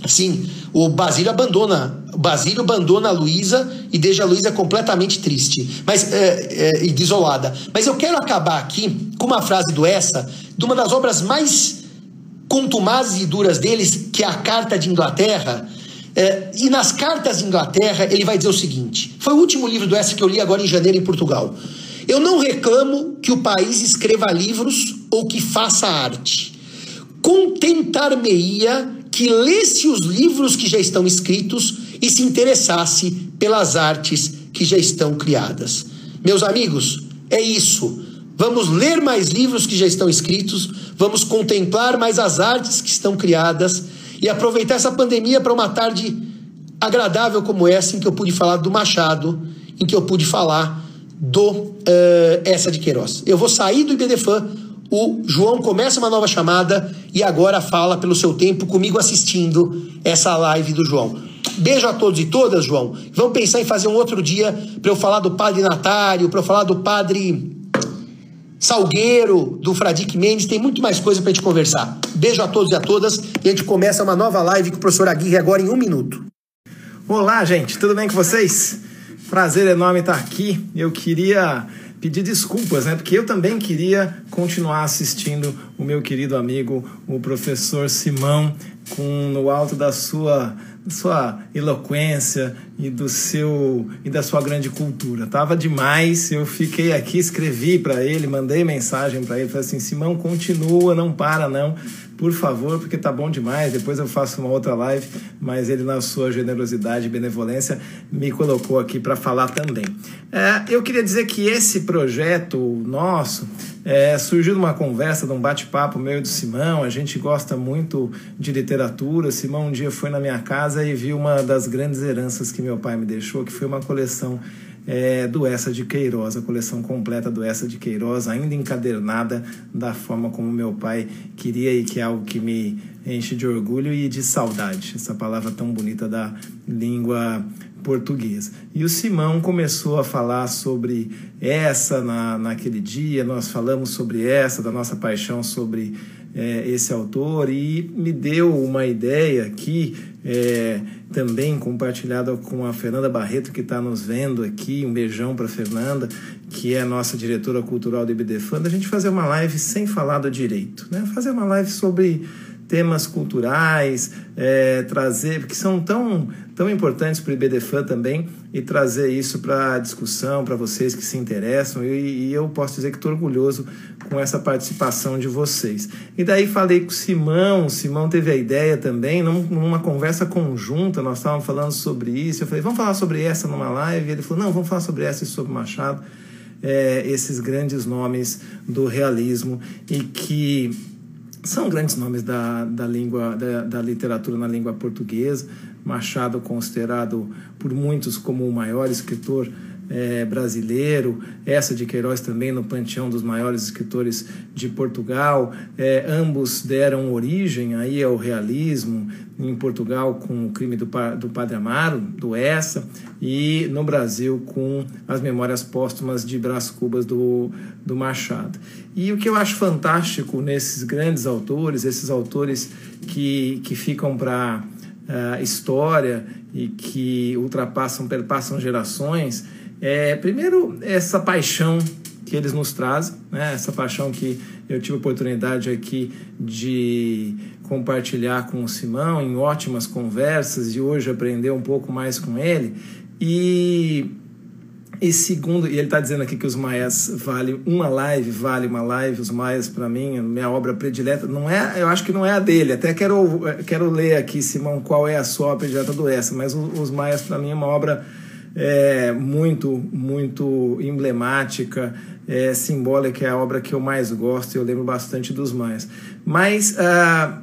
Sim, o Basílio abandona, o Basílio abandona a Luísa e deixa a Luísa completamente triste, mas é, é, e desolada. Mas eu quero acabar aqui com uma frase do essa, de uma das obras mais contumazes e duras deles, que é a Carta de Inglaterra. É, e nas cartas de Inglaterra, ele vai dizer o seguinte: foi o último livro do Essa que eu li agora em janeiro em Portugal. Eu não reclamo que o país escreva livros ou que faça arte. Contentar-me-ia que lesse os livros que já estão escritos e se interessasse pelas artes que já estão criadas. Meus amigos, é isso. Vamos ler mais livros que já estão escritos, vamos contemplar mais as artes que estão criadas e aproveitar essa pandemia para uma tarde agradável como essa, em que eu pude falar do Machado, em que eu pude falar do uh, Essa de Queiroz. Eu vou sair do IBDFAN, o João começa uma nova chamada e agora fala pelo seu tempo comigo assistindo essa live do João. Beijo a todos e todas, João. Vamos pensar em fazer um outro dia para eu falar do Padre Natário, para eu falar do Padre Salgueiro, do Fradique Mendes, tem muito mais coisa para a gente conversar. Beijo a todos e a todas e a gente começa uma nova live com o professor Aguirre agora em um minuto. Olá, gente, tudo bem com vocês? Prazer enorme estar aqui. Eu queria pedir desculpas, né? Porque eu também queria continuar assistindo o meu querido amigo, o professor Simão, com no alto da sua sua eloquência e do seu e da sua grande cultura. Tava demais. Eu fiquei aqui, escrevi para ele, mandei mensagem para ele, falei assim: "Simão, continua, não para não, por favor, porque tá bom demais. Depois eu faço uma outra live, mas ele na sua generosidade e benevolência me colocou aqui para falar também. É, eu queria dizer que esse projeto nosso é, surgiu de uma conversa, de um bate-papo meu e do Simão. A gente gosta muito de literatura. Simão um dia foi na minha casa e viu uma das grandes heranças que meu pai me deixou, que foi uma coleção é, de Queiroz, a coleção completa do Essa de Queiroz, ainda encadernada da forma como meu pai queria e que é algo que me enche de orgulho e de saudade, essa palavra tão bonita da língua portuguesa. E o Simão começou a falar sobre essa na, naquele dia, nós falamos sobre essa, da nossa paixão sobre é, esse autor, e me deu uma ideia aqui, é, também compartilhada com a Fernanda Barreto, que está nos vendo aqui. Um beijão para Fernanda, que é a nossa diretora cultural do IBDFAN, a gente fazer uma live sem falar do direito, né? fazer uma live sobre temas culturais, é, trazer, que são tão, tão importantes para o IBDFAN também, e trazer isso para a discussão, para vocês que se interessam, e, e eu posso dizer que estou orgulhoso com essa participação de vocês. E daí falei com o Simão, o Simão teve a ideia também, numa conversa conjunta, nós estávamos falando sobre isso, eu falei, vamos falar sobre essa numa live, e ele falou, não, vamos falar sobre essa e sobre Machado, é, esses grandes nomes do realismo, e que são grandes nomes da, da língua da, da, literatura na língua portuguesa Machado considerado por muitos como o maior escritor é, brasileiro essa de Queiroz também no panteão dos maiores escritores de Portugal é, ambos deram origem aí ao realismo em Portugal com o crime do, do Padre Amaro do Essa e no Brasil com as memórias póstumas de Brás Cubas do, do Machado. E o que eu acho fantástico nesses grandes autores, esses autores que, que ficam para a uh, história e que ultrapassam, perpassam gerações, é, primeiro, essa paixão que eles nos trazem, né? essa paixão que eu tive a oportunidade aqui de compartilhar com o Simão em ótimas conversas e hoje aprender um pouco mais com ele. E e segundo, e ele está dizendo aqui que os Maias vale uma live, vale uma live, os Maias para mim, minha obra predileta, não é, eu acho que não é a dele. Até quero quero ler aqui, Simão, qual é a sua obra predileta do essa, mas os Maias para mim é uma obra é, muito muito emblemática, é, simbólica, é a obra que eu mais gosto. Eu lembro bastante dos Maias. Mas uh,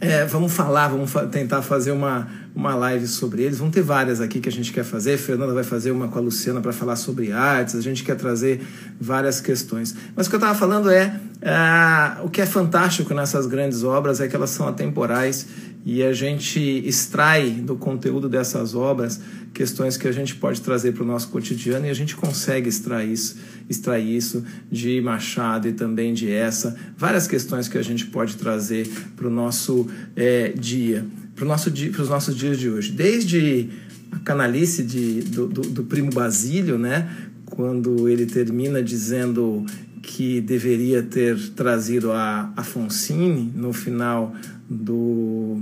é, vamos falar, vamos fa tentar fazer uma, uma live sobre eles. Vão ter várias aqui que a gente quer fazer. A Fernanda vai fazer uma com a Luciana para falar sobre artes. A gente quer trazer várias questões. Mas o que eu estava falando é, é, o que é fantástico nessas grandes obras é que elas são atemporais e a gente extrai do conteúdo dessas obras questões que a gente pode trazer para o nosso cotidiano e a gente consegue extrair isso, extrair isso de Machado e também de essa, várias questões que a gente pode trazer para o nosso é, dia, para nosso os nossos dias de hoje. Desde a canalice de, do, do, do primo Basílio, né? quando ele termina dizendo que deveria ter trazido a Afonsine no final do,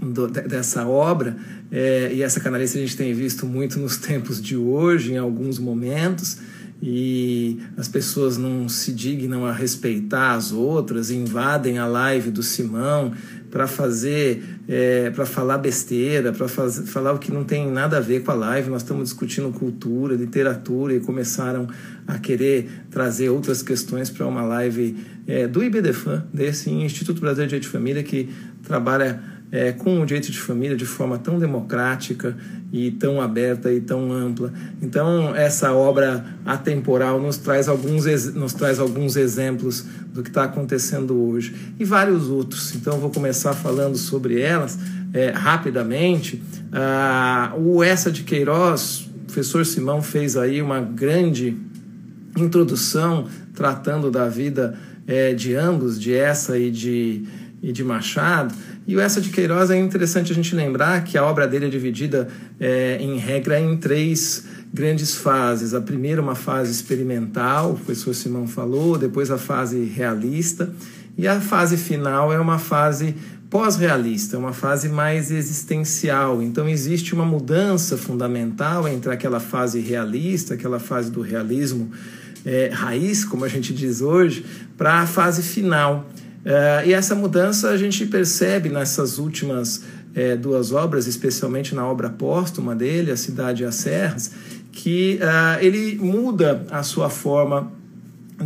do dessa obra, é, e essa canalice a gente tem visto muito nos tempos de hoje, em alguns momentos, e as pessoas não se dignam a respeitar as outras, invadem a live do Simão para fazer, é, para falar besteira, para falar o que não tem nada a ver com a live. Nós estamos discutindo cultura, literatura e começaram a querer trazer outras questões para uma live é, do IBDFAN, desse Instituto Brasileiro de Direito de Família, que trabalha é, com o direito de família de forma tão democrática e tão aberta e tão ampla. Então, essa obra atemporal nos traz alguns, nos traz alguns exemplos do que está acontecendo hoje e vários outros. Então, vou começar falando sobre elas é, rapidamente. Ah, o Essa de Queiroz, o professor Simão fez aí uma grande introdução tratando da vida é, de ambos, de essa e de, e de Machado. E o Essa de Queiroz é interessante a gente lembrar que a obra dele é dividida, é, em regra, em três grandes fases. A primeira, uma fase experimental, o professor Simão falou, depois a fase realista, e a fase final é uma fase pós-realista, uma fase mais existencial. Então existe uma mudança fundamental entre aquela fase realista, aquela fase do realismo é, raiz, como a gente diz hoje, para a fase final. Uh, e essa mudança a gente percebe nessas últimas é, duas obras, especialmente na obra póstuma dele, A Cidade e as Serras, que uh, ele muda a sua forma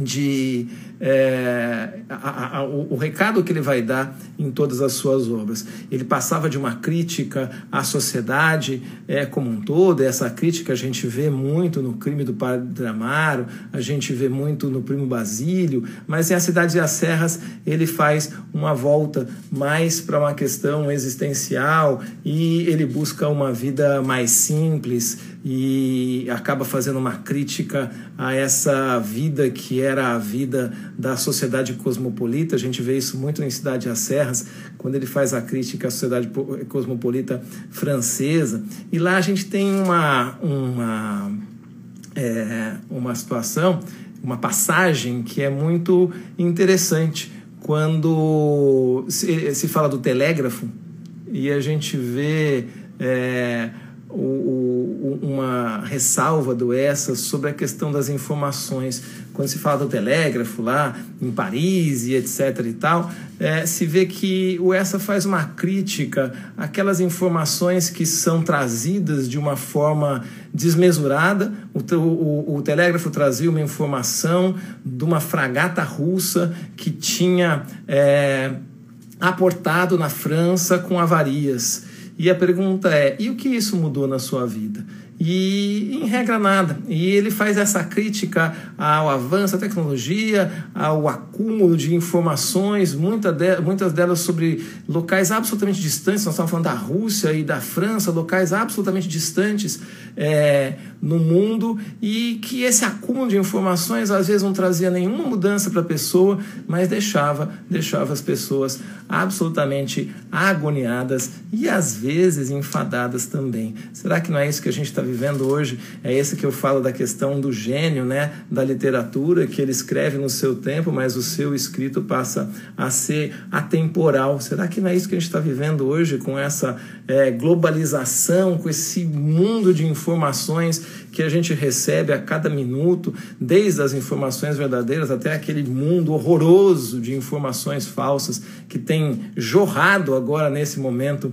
de, é, a, a, o, o, recado que ele vai dar em todas as suas obras. Ele passava de uma crítica à sociedade é, como um todo, essa crítica a gente vê muito no crime do Padre Amaro, a gente vê muito no Primo Basílio, mas em A Cidade e as Serras ele faz uma volta mais para uma questão existencial e ele busca uma vida mais simples e acaba fazendo uma crítica a essa vida que era a vida da sociedade cosmopolita. A gente vê isso muito em Cidade das Serras, quando ele faz a crítica à sociedade cosmopolita francesa. E lá a gente tem uma, uma, é, uma situação, uma passagem que é muito interessante. Quando se, se fala do telégrafo e a gente vê. É, o, o, uma ressalva do ESSA sobre a questão das informações. Quando se fala do telégrafo lá em Paris e etc e tal, é, se vê que o ESSA faz uma crítica àquelas informações que são trazidas de uma forma desmesurada. O, o, o telégrafo trazia uma informação de uma fragata russa que tinha é, aportado na França com avarias e a pergunta é: e o que isso mudou na sua vida? E em regra nada. E ele faz essa crítica ao avanço da tecnologia, ao acúmulo de informações, muita de, muitas delas sobre locais absolutamente distantes. Nós estamos falando da Rússia e da França, locais absolutamente distantes é, no mundo, e que esse acúmulo de informações às vezes não trazia nenhuma mudança para a pessoa, mas deixava, deixava as pessoas absolutamente agoniadas e às vezes enfadadas também. Será que não é isso que a gente está vivendo hoje, é esse que eu falo da questão do gênio, né, da literatura, que ele escreve no seu tempo, mas o seu escrito passa a ser atemporal. Será que não é isso que a gente está vivendo hoje, com essa é, globalização, com esse mundo de informações que a gente recebe a cada minuto, desde as informações verdadeiras até aquele mundo horroroso de informações falsas que tem jorrado agora nesse momento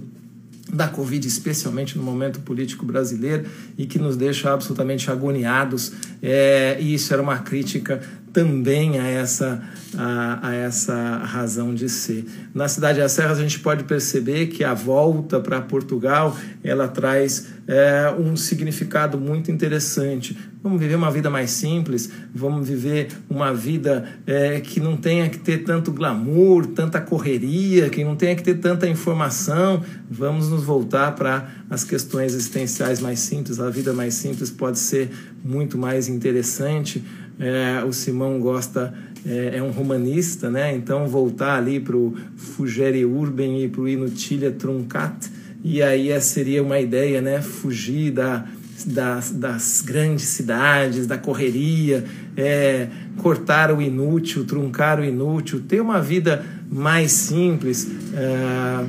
da Covid, especialmente no momento político brasileiro, e que nos deixa absolutamente agoniados. É, e isso era uma crítica também a essa, a, a, essa razão de ser. Na cidade das Serras a gente pode perceber que a volta para Portugal ela traz é, um significado muito interessante. Vamos viver uma vida mais simples, vamos viver uma vida é, que não tenha que ter tanto glamour, tanta correria, que não tenha que ter tanta informação. Vamos nos voltar para as questões existenciais mais simples. A vida mais simples pode ser muito mais interessante é, o Simão gosta, é, é, um romanista, né? então voltar ali para o Fugere Urben e para o Inutilia Truncat, e aí seria uma ideia, né? fugir da, das, das grandes cidades, da correria, é, cortar o inútil, truncar o inútil, ter uma vida mais simples. É,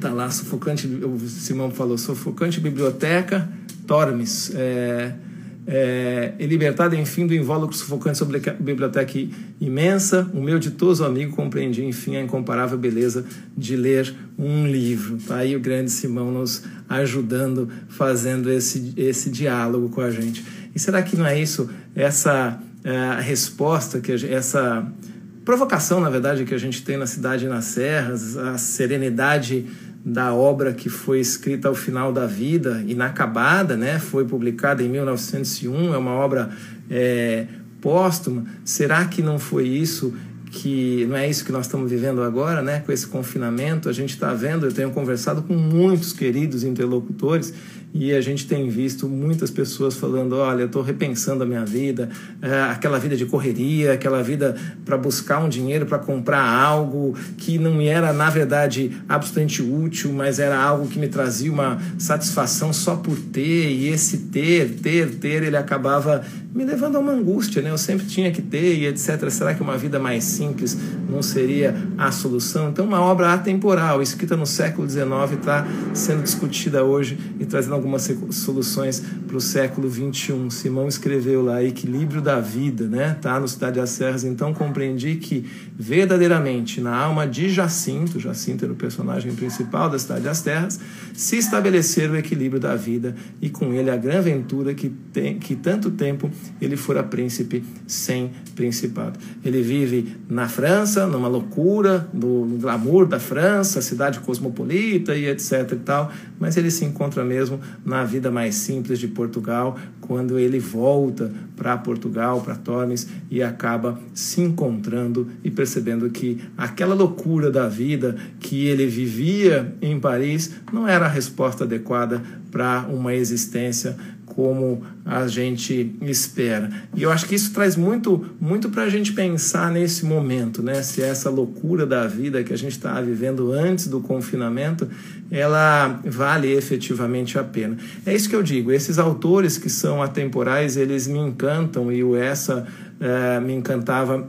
tá lá, sufocante, o Simão falou, sufocante biblioteca, Tormes. É, é, libertado, enfim, do invólucro sufocante sobre a biblioteca imensa, o meu ditoso amigo compreendia, enfim, a incomparável beleza de ler um livro. Tá aí o grande Simão nos ajudando, fazendo esse, esse diálogo com a gente. E será que não é isso, essa é, resposta, que gente, essa provocação, na verdade, que a gente tem na cidade e nas serras, a serenidade da obra que foi escrita ao final da vida, inacabada, né? foi publicada em 1901, é uma obra é, póstuma. Será que não foi isso que não é isso que nós estamos vivendo agora, né? Com esse confinamento, a gente está vendo. Eu tenho conversado com muitos queridos interlocutores e a gente tem visto muitas pessoas falando: olha, eu estou repensando a minha vida, é, aquela vida de correria, aquela vida para buscar um dinheiro para comprar algo que não era, na verdade, absolutamente útil, mas era algo que me trazia uma satisfação só por ter, e esse ter, ter, ter, ele acabava me levando a uma angústia, né? Eu sempre tinha que ter e etc. Será que uma vida mais simples não seria a solução? Então, uma obra atemporal, escrita no século XIX, está sendo discutida hoje e trazendo algumas soluções para o século XXI. Simão escreveu lá Equilíbrio da Vida, né? Tá no Cidade das Serras. Então, compreendi que verdadeiramente na alma de Jacinto, Jacinto era o personagem principal da Cidade das Terras, se estabelecer o equilíbrio da vida e com ele a grande aventura que, tem, que tanto tempo ele fora príncipe sem principado. Ele vive na França, numa loucura, no, glamour da França, cidade cosmopolita e etc e tal, mas ele se encontra mesmo na vida mais simples de Portugal, quando ele volta para Portugal, para Tormes e acaba se encontrando e percebendo que aquela loucura da vida que ele vivia em Paris não era a resposta adequada para uma existência como a gente espera. E eu acho que isso traz muito, muito para a gente pensar nesse momento, né? Se essa loucura da vida que a gente está vivendo antes do confinamento, ela vale efetivamente a pena. É isso que eu digo. Esses autores que são atemporais, eles me encantam e o essa é, me encantava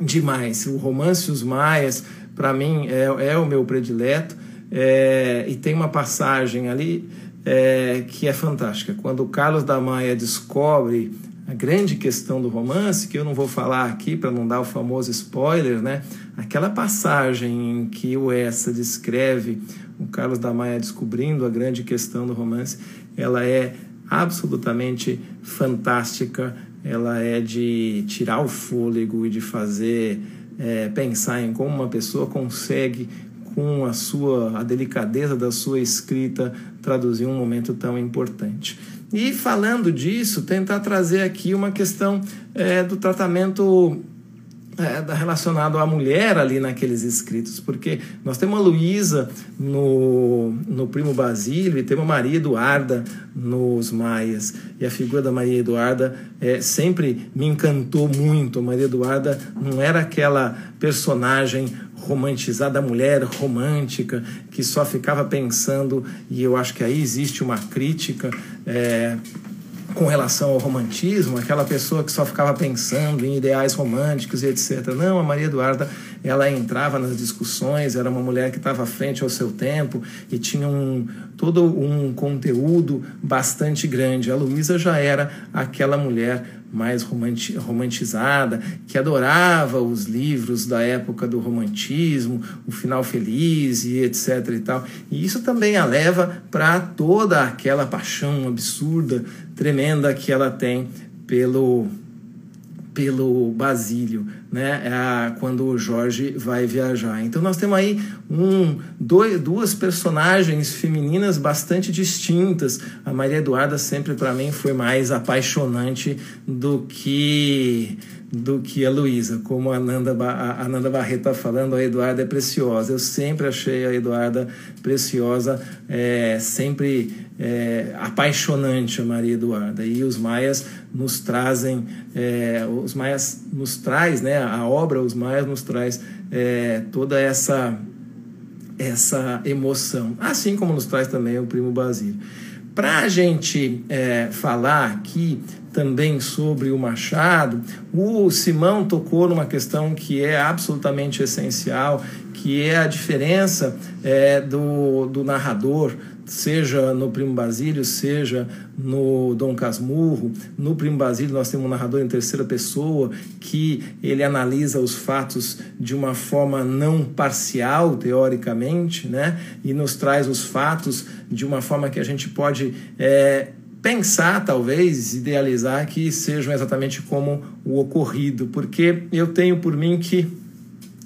demais. O romance Os Maias, para mim, é, é o meu predileto. É, e tem uma passagem ali é, que é fantástica. Quando o Carlos da Maia descobre a grande questão do romance, que eu não vou falar aqui para não dar o famoso spoiler, né? Aquela passagem em que o Essa descreve o Carlos da Maia descobrindo a grande questão do romance, ela é absolutamente fantástica, ela é de tirar o fôlego e de fazer é, pensar em como uma pessoa consegue com a sua a delicadeza da sua escrita traduzir um momento tão importante. E falando disso, tentar trazer aqui uma questão é, do tratamento é, relacionado à mulher ali naqueles escritos, porque nós temos a Luísa no, no Primo Basílio e temos a Maria Eduarda nos Maias. E a figura da Maria Eduarda é, sempre me encantou muito. Maria Eduarda não era aquela personagem romantizada, mulher romântica que só ficava pensando, e eu acho que aí existe uma crítica. É, com relação ao romantismo, aquela pessoa que só ficava pensando em ideais românticos e etc. Não, a Maria Eduarda, ela entrava nas discussões, era uma mulher que estava à frente ao seu tempo e tinha um, todo um conteúdo bastante grande. A Luísa já era aquela mulher mais romantizada, que adorava os livros da época do romantismo, o final feliz e etc e tal. E isso também a leva para toda aquela paixão absurda, tremenda que ela tem pelo pelo Basílio, né? É quando o Jorge vai viajar. Então nós temos aí um, dois, duas personagens femininas bastante distintas. A Maria Eduarda sempre para mim foi mais apaixonante do que do que a Luísa. Como a Nanda, a Nanda Barreto está falando, a Eduarda é preciosa. Eu sempre achei a Eduarda preciosa, é, sempre é, apaixonante a Maria Eduarda. E os maias nos trazem, é, os maias nos traz, né, a obra Os Maias nos traz é, toda essa essa emoção, assim como nos traz também o Primo Basílio. Para a gente é, falar aqui também sobre o Machado, o Simão tocou numa questão que é absolutamente essencial, que é a diferença é, do, do narrador, seja no Primo Basílio, seja no Dom Casmurro. No Primo Basílio nós temos um narrador em terceira pessoa que ele analisa os fatos de uma forma não parcial, teoricamente, né? e nos traz os fatos de uma forma que a gente pode é, pensar, talvez, idealizar que sejam exatamente como o ocorrido, porque eu tenho por mim que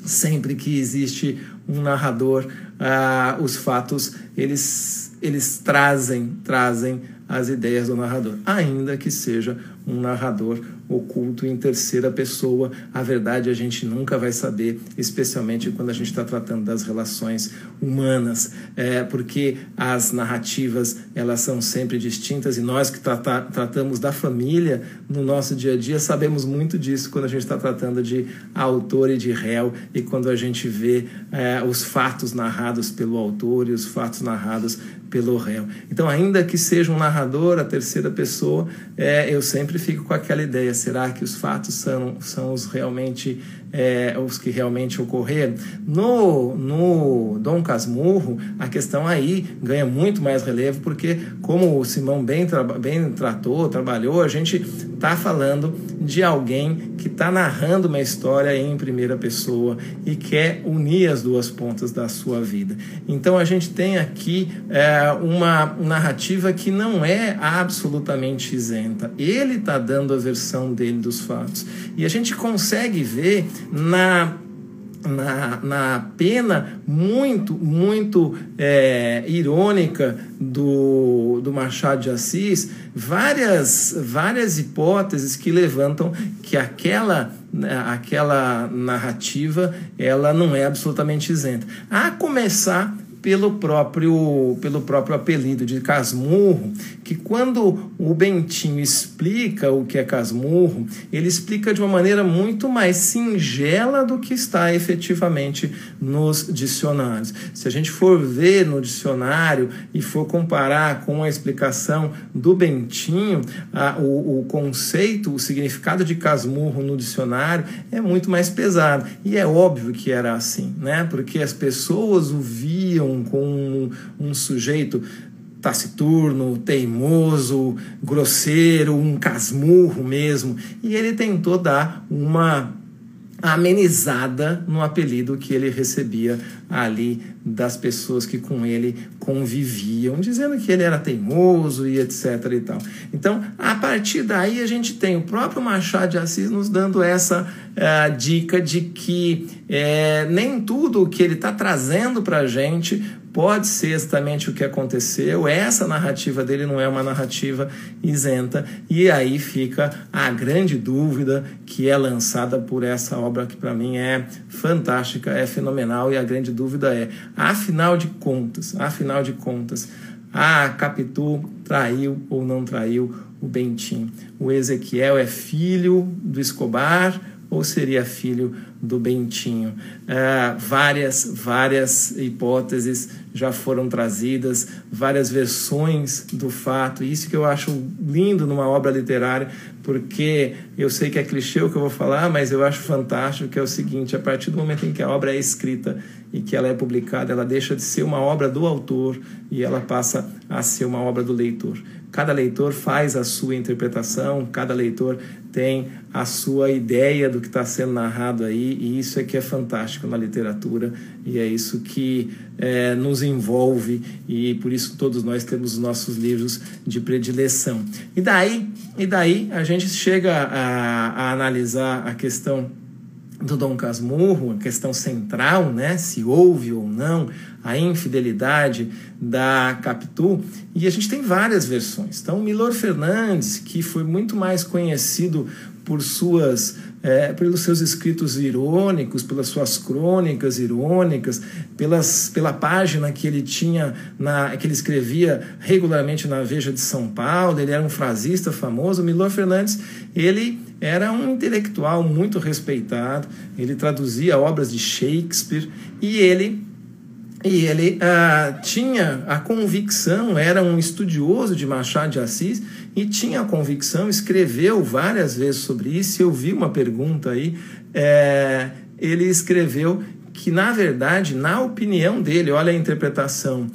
sempre que existe um narrador, ah, os fatos eles, eles trazem, trazem as ideias do narrador, ainda que seja um narrador oculto em terceira pessoa. A verdade a gente nunca vai saber, especialmente quando a gente está tratando das relações humanas, é, porque as narrativas elas são sempre distintas e nós que trata, tratamos da família no nosso dia a dia sabemos muito disso quando a gente está tratando de autor e de réu e quando a gente vê é, os fatos narrados pelo autor e os fatos narrados pelo réu. Então, ainda que seja um narrador, a terceira pessoa, é, eu sempre fico com aquela ideia: será que os fatos são, são os realmente é, os que realmente ocorreram? No, no Dom Casmurro, a questão aí ganha muito mais relevo, porque, como o Simão bem, bem tratou, trabalhou, a gente está falando de alguém que está narrando uma história em primeira pessoa e quer unir as duas pontas da sua vida. vida. Então a gente tem aqui é, uma narrativa que não é absolutamente isenta. Ele está dando a versão dele dos fatos. E a gente consegue ver na na, na pena muito, muito é, irônica do, do Machado de Assis, várias, várias hipóteses que levantam que aquela, né, aquela narrativa ela não é absolutamente isenta. A começar pelo próprio, pelo próprio apelido de casmurro, que quando o Bentinho explica o que é casmurro, ele explica de uma maneira muito mais singela do que está efetivamente nos dicionários. Se a gente for ver no dicionário e for comparar com a explicação do Bentinho, a, o, o conceito, o significado de casmurro no dicionário é muito mais pesado. E é óbvio que era assim, né? Porque as pessoas o viam com um, um sujeito taciturno, teimoso, grosseiro, um casmurro mesmo. E ele tentou dar uma amenizada no apelido que ele recebia ali das pessoas que com ele conviviam, dizendo que ele era teimoso e etc e tal. Então, a partir daí a gente tem o próprio Machado de Assis nos dando essa uh, dica de que é, nem tudo o que ele está trazendo para a gente pode ser exatamente o que aconteceu. Essa narrativa dele não é uma narrativa isenta. E aí fica a grande dúvida que é lançada por essa obra que para mim é fantástica, é fenomenal. E a grande dúvida é, afinal de contas, afinal de contas, a Capitu traiu ou não traiu o Bentinho? O Ezequiel é filho do Escobar ou seria filho do Bentinho? Uh, várias, várias hipóteses já foram trazidas, várias versões do fato. Isso que eu acho lindo numa obra literária, porque eu sei que é clichê o que eu vou falar, mas eu acho fantástico que é o seguinte: a partir do momento em que a obra é escrita e que ela é publicada, ela deixa de ser uma obra do autor e ela passa a ser uma obra do leitor. Cada leitor faz a sua interpretação, cada leitor tem a sua ideia do que está sendo narrado aí, e isso é que é fantástico na literatura, e é isso que é, nos envolve, e por isso todos nós temos os nossos livros de predileção. E daí, e daí a gente chega a, a analisar a questão do Dom Casmurro, a questão central, né, se houve ou não a infidelidade da Capitu, e a gente tem várias versões. Então, Milor Fernandes, que foi muito mais conhecido por suas é, pelos seus escritos irônicos, pelas suas crônicas irônicas, pelas, pela página que ele tinha, na, que ele escrevia regularmente na Veja de São Paulo, ele era um frasista famoso. Milor Fernandes, ele era um intelectual muito respeitado, ele traduzia obras de Shakespeare e ele e ele ah, tinha a convicção, era um estudioso de Machado de Assis e tinha a convicção, escreveu várias vezes sobre isso. Eu vi uma pergunta aí, é, ele escreveu que, na verdade, na opinião dele, olha a interpretação,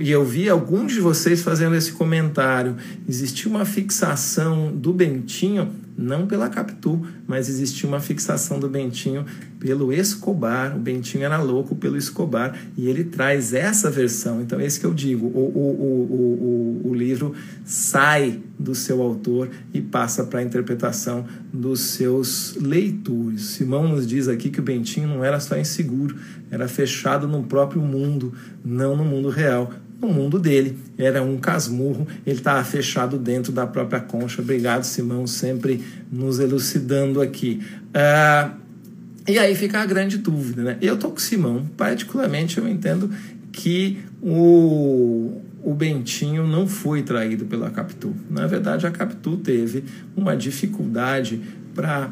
e eu vi alguns de vocês fazendo esse comentário, existia uma fixação do Bentinho não pela Capitu, mas existia uma fixação do Bentinho pelo Escobar. O Bentinho era louco pelo Escobar e ele traz essa versão. Então, esse que eu digo: o, o, o, o livro sai do seu autor e passa para a interpretação dos seus leitores. Simão nos diz aqui que o Bentinho não era só inseguro, era fechado no próprio mundo, não no mundo real no mundo dele. Era um casmurro, ele estava fechado dentro da própria concha. Obrigado, Simão, sempre nos elucidando aqui. Ah, e aí fica a grande dúvida, né? Eu estou com o Simão, particularmente eu entendo que o, o Bentinho não foi traído pela Capitu. Na verdade, a Capitu teve uma dificuldade para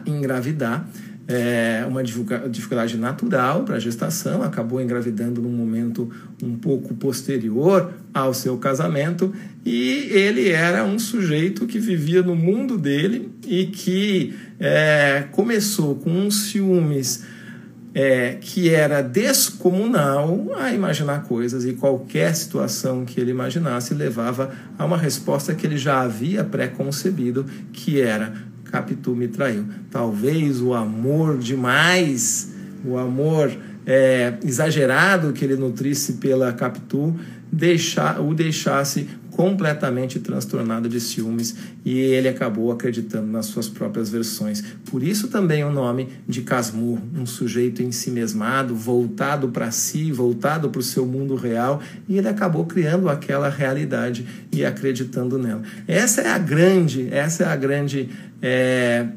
[clears throat] engravidar é, uma dificuldade natural para a gestação, acabou engravidando num momento um pouco posterior ao seu casamento e ele era um sujeito que vivia no mundo dele e que é, começou com uns ciúmes é, que era descomunal a imaginar coisas e qualquer situação que ele imaginasse levava a uma resposta que ele já havia pré-concebido, que era Capitu me traiu. Talvez o amor demais, o amor é, exagerado que ele nutrisse pela Capitu deixar, o deixasse completamente transtornado de ciúmes e ele acabou acreditando nas suas próprias versões. Por isso também o nome de Casmurro, um sujeito ensimesmado, voltado para si, voltado para o seu mundo real, e ele acabou criando aquela realidade e acreditando nela. Essa é a grande, essa é a grande é,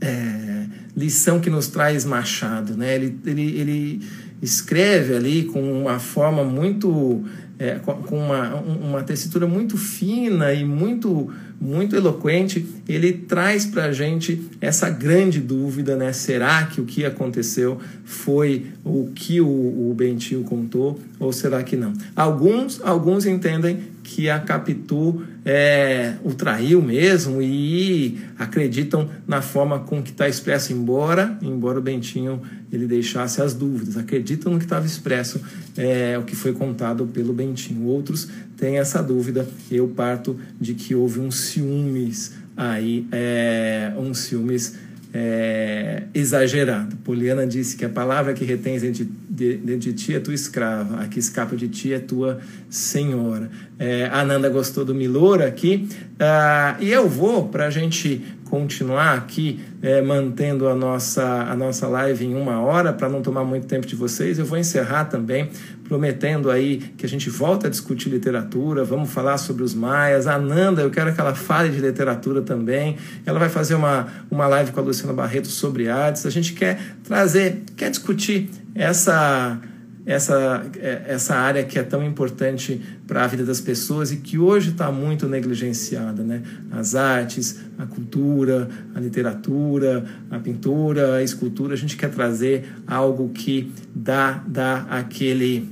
é, lição que nos traz Machado, né? Ele, ele, ele escreve ali com uma forma muito é, com uma, uma tessitura muito fina e muito muito eloquente, ele traz para a gente essa grande dúvida, né? Será que o que aconteceu foi o que o, o Bentinho contou ou será que não? Alguns, alguns entendem que a Capitu é, o traiu mesmo e acreditam na forma com que está expresso, embora, embora o Bentinho ele deixasse as dúvidas, acreditam no que estava expresso, é, o que foi contado pelo Bentinho. Outros têm essa dúvida, eu parto de que houve um ciúmes aí, é, um ciúmes é, exagerado. Poliana disse que a palavra que retens dentro de, dentro de ti é tua escrava, a que escapa de ti é tua senhora. É, Ananda gostou do Milor aqui, ah, e eu vou, para a gente continuar aqui é, mantendo a nossa, a nossa live em uma hora, para não tomar muito tempo de vocês, eu vou encerrar também prometendo aí que a gente volta a discutir literatura, vamos falar sobre os maias. A Nanda, eu quero que ela fale de literatura também. Ela vai fazer uma, uma live com a Luciana Barreto sobre artes. A gente quer trazer, quer discutir essa essa, é, essa área que é tão importante para a vida das pessoas e que hoje está muito negligenciada, né? As artes, a cultura, a literatura, a pintura, a escultura, a gente quer trazer algo que dá, dá aquele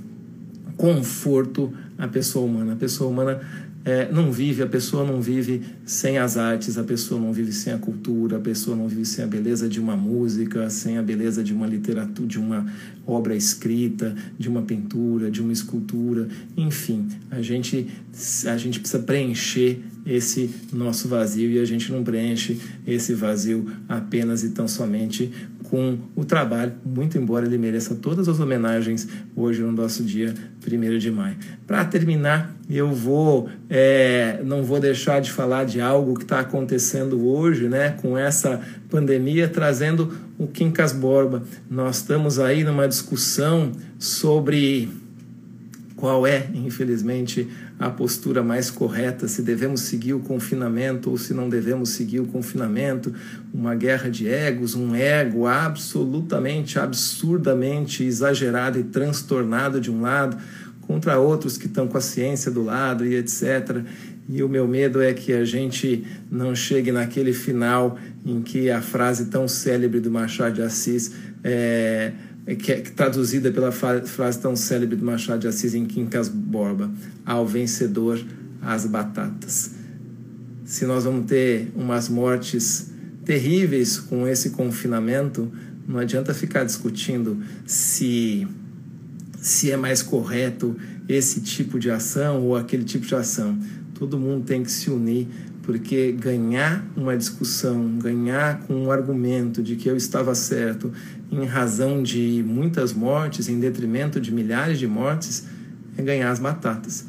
conforto à pessoa humana. A pessoa humana é, não vive, a pessoa não vive sem as artes, a pessoa não vive sem a cultura, a pessoa não vive sem a beleza de uma música, sem a beleza de uma literatura, de uma obra escrita, de uma pintura, de uma escultura, enfim, a gente, a gente precisa preencher esse nosso vazio e a gente não preenche esse vazio apenas e tão somente com o trabalho, muito embora ele mereça todas as homenagens hoje no nosso dia 1 de maio. Para terminar, eu vou é, não vou deixar de falar de algo que está acontecendo hoje, né, com essa pandemia, trazendo o Quincas Borba. Nós estamos aí numa discussão sobre qual é, infelizmente, a postura mais correta, se devemos seguir o confinamento ou se não devemos seguir o confinamento, uma guerra de egos, um ego absolutamente, absurdamente exagerado e transtornado de um lado, contra outros que estão com a ciência do lado e etc. E o meu medo é que a gente não chegue naquele final em que a frase tão célebre do Machado de Assis é que é traduzida pela frase tão célebre do Machado de Assis em Quincas Borba: ao vencedor as batatas. Se nós vamos ter umas mortes terríveis com esse confinamento, não adianta ficar discutindo se se é mais correto esse tipo de ação ou aquele tipo de ação. Todo mundo tem que se unir porque ganhar uma discussão, ganhar com um argumento de que eu estava certo em razão de muitas mortes, em detrimento de milhares de mortes, é ganhar as batatas.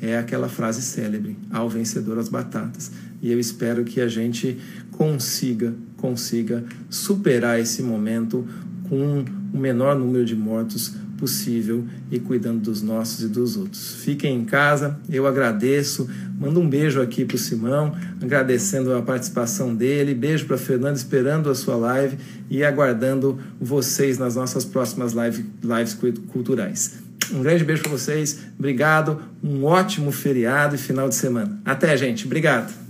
É aquela frase célebre: ao vencedor as batatas. E eu espero que a gente consiga, consiga superar esse momento com o menor número de mortos possível e cuidando dos nossos e dos outros. Fiquem em casa, eu agradeço, mando um beijo aqui para o Simão, agradecendo a participação dele, beijo para Fernando, esperando a sua live e aguardando vocês nas nossas próximas live, lives culturais. Um grande beijo para vocês, obrigado, um ótimo feriado e final de semana. Até, gente, obrigado.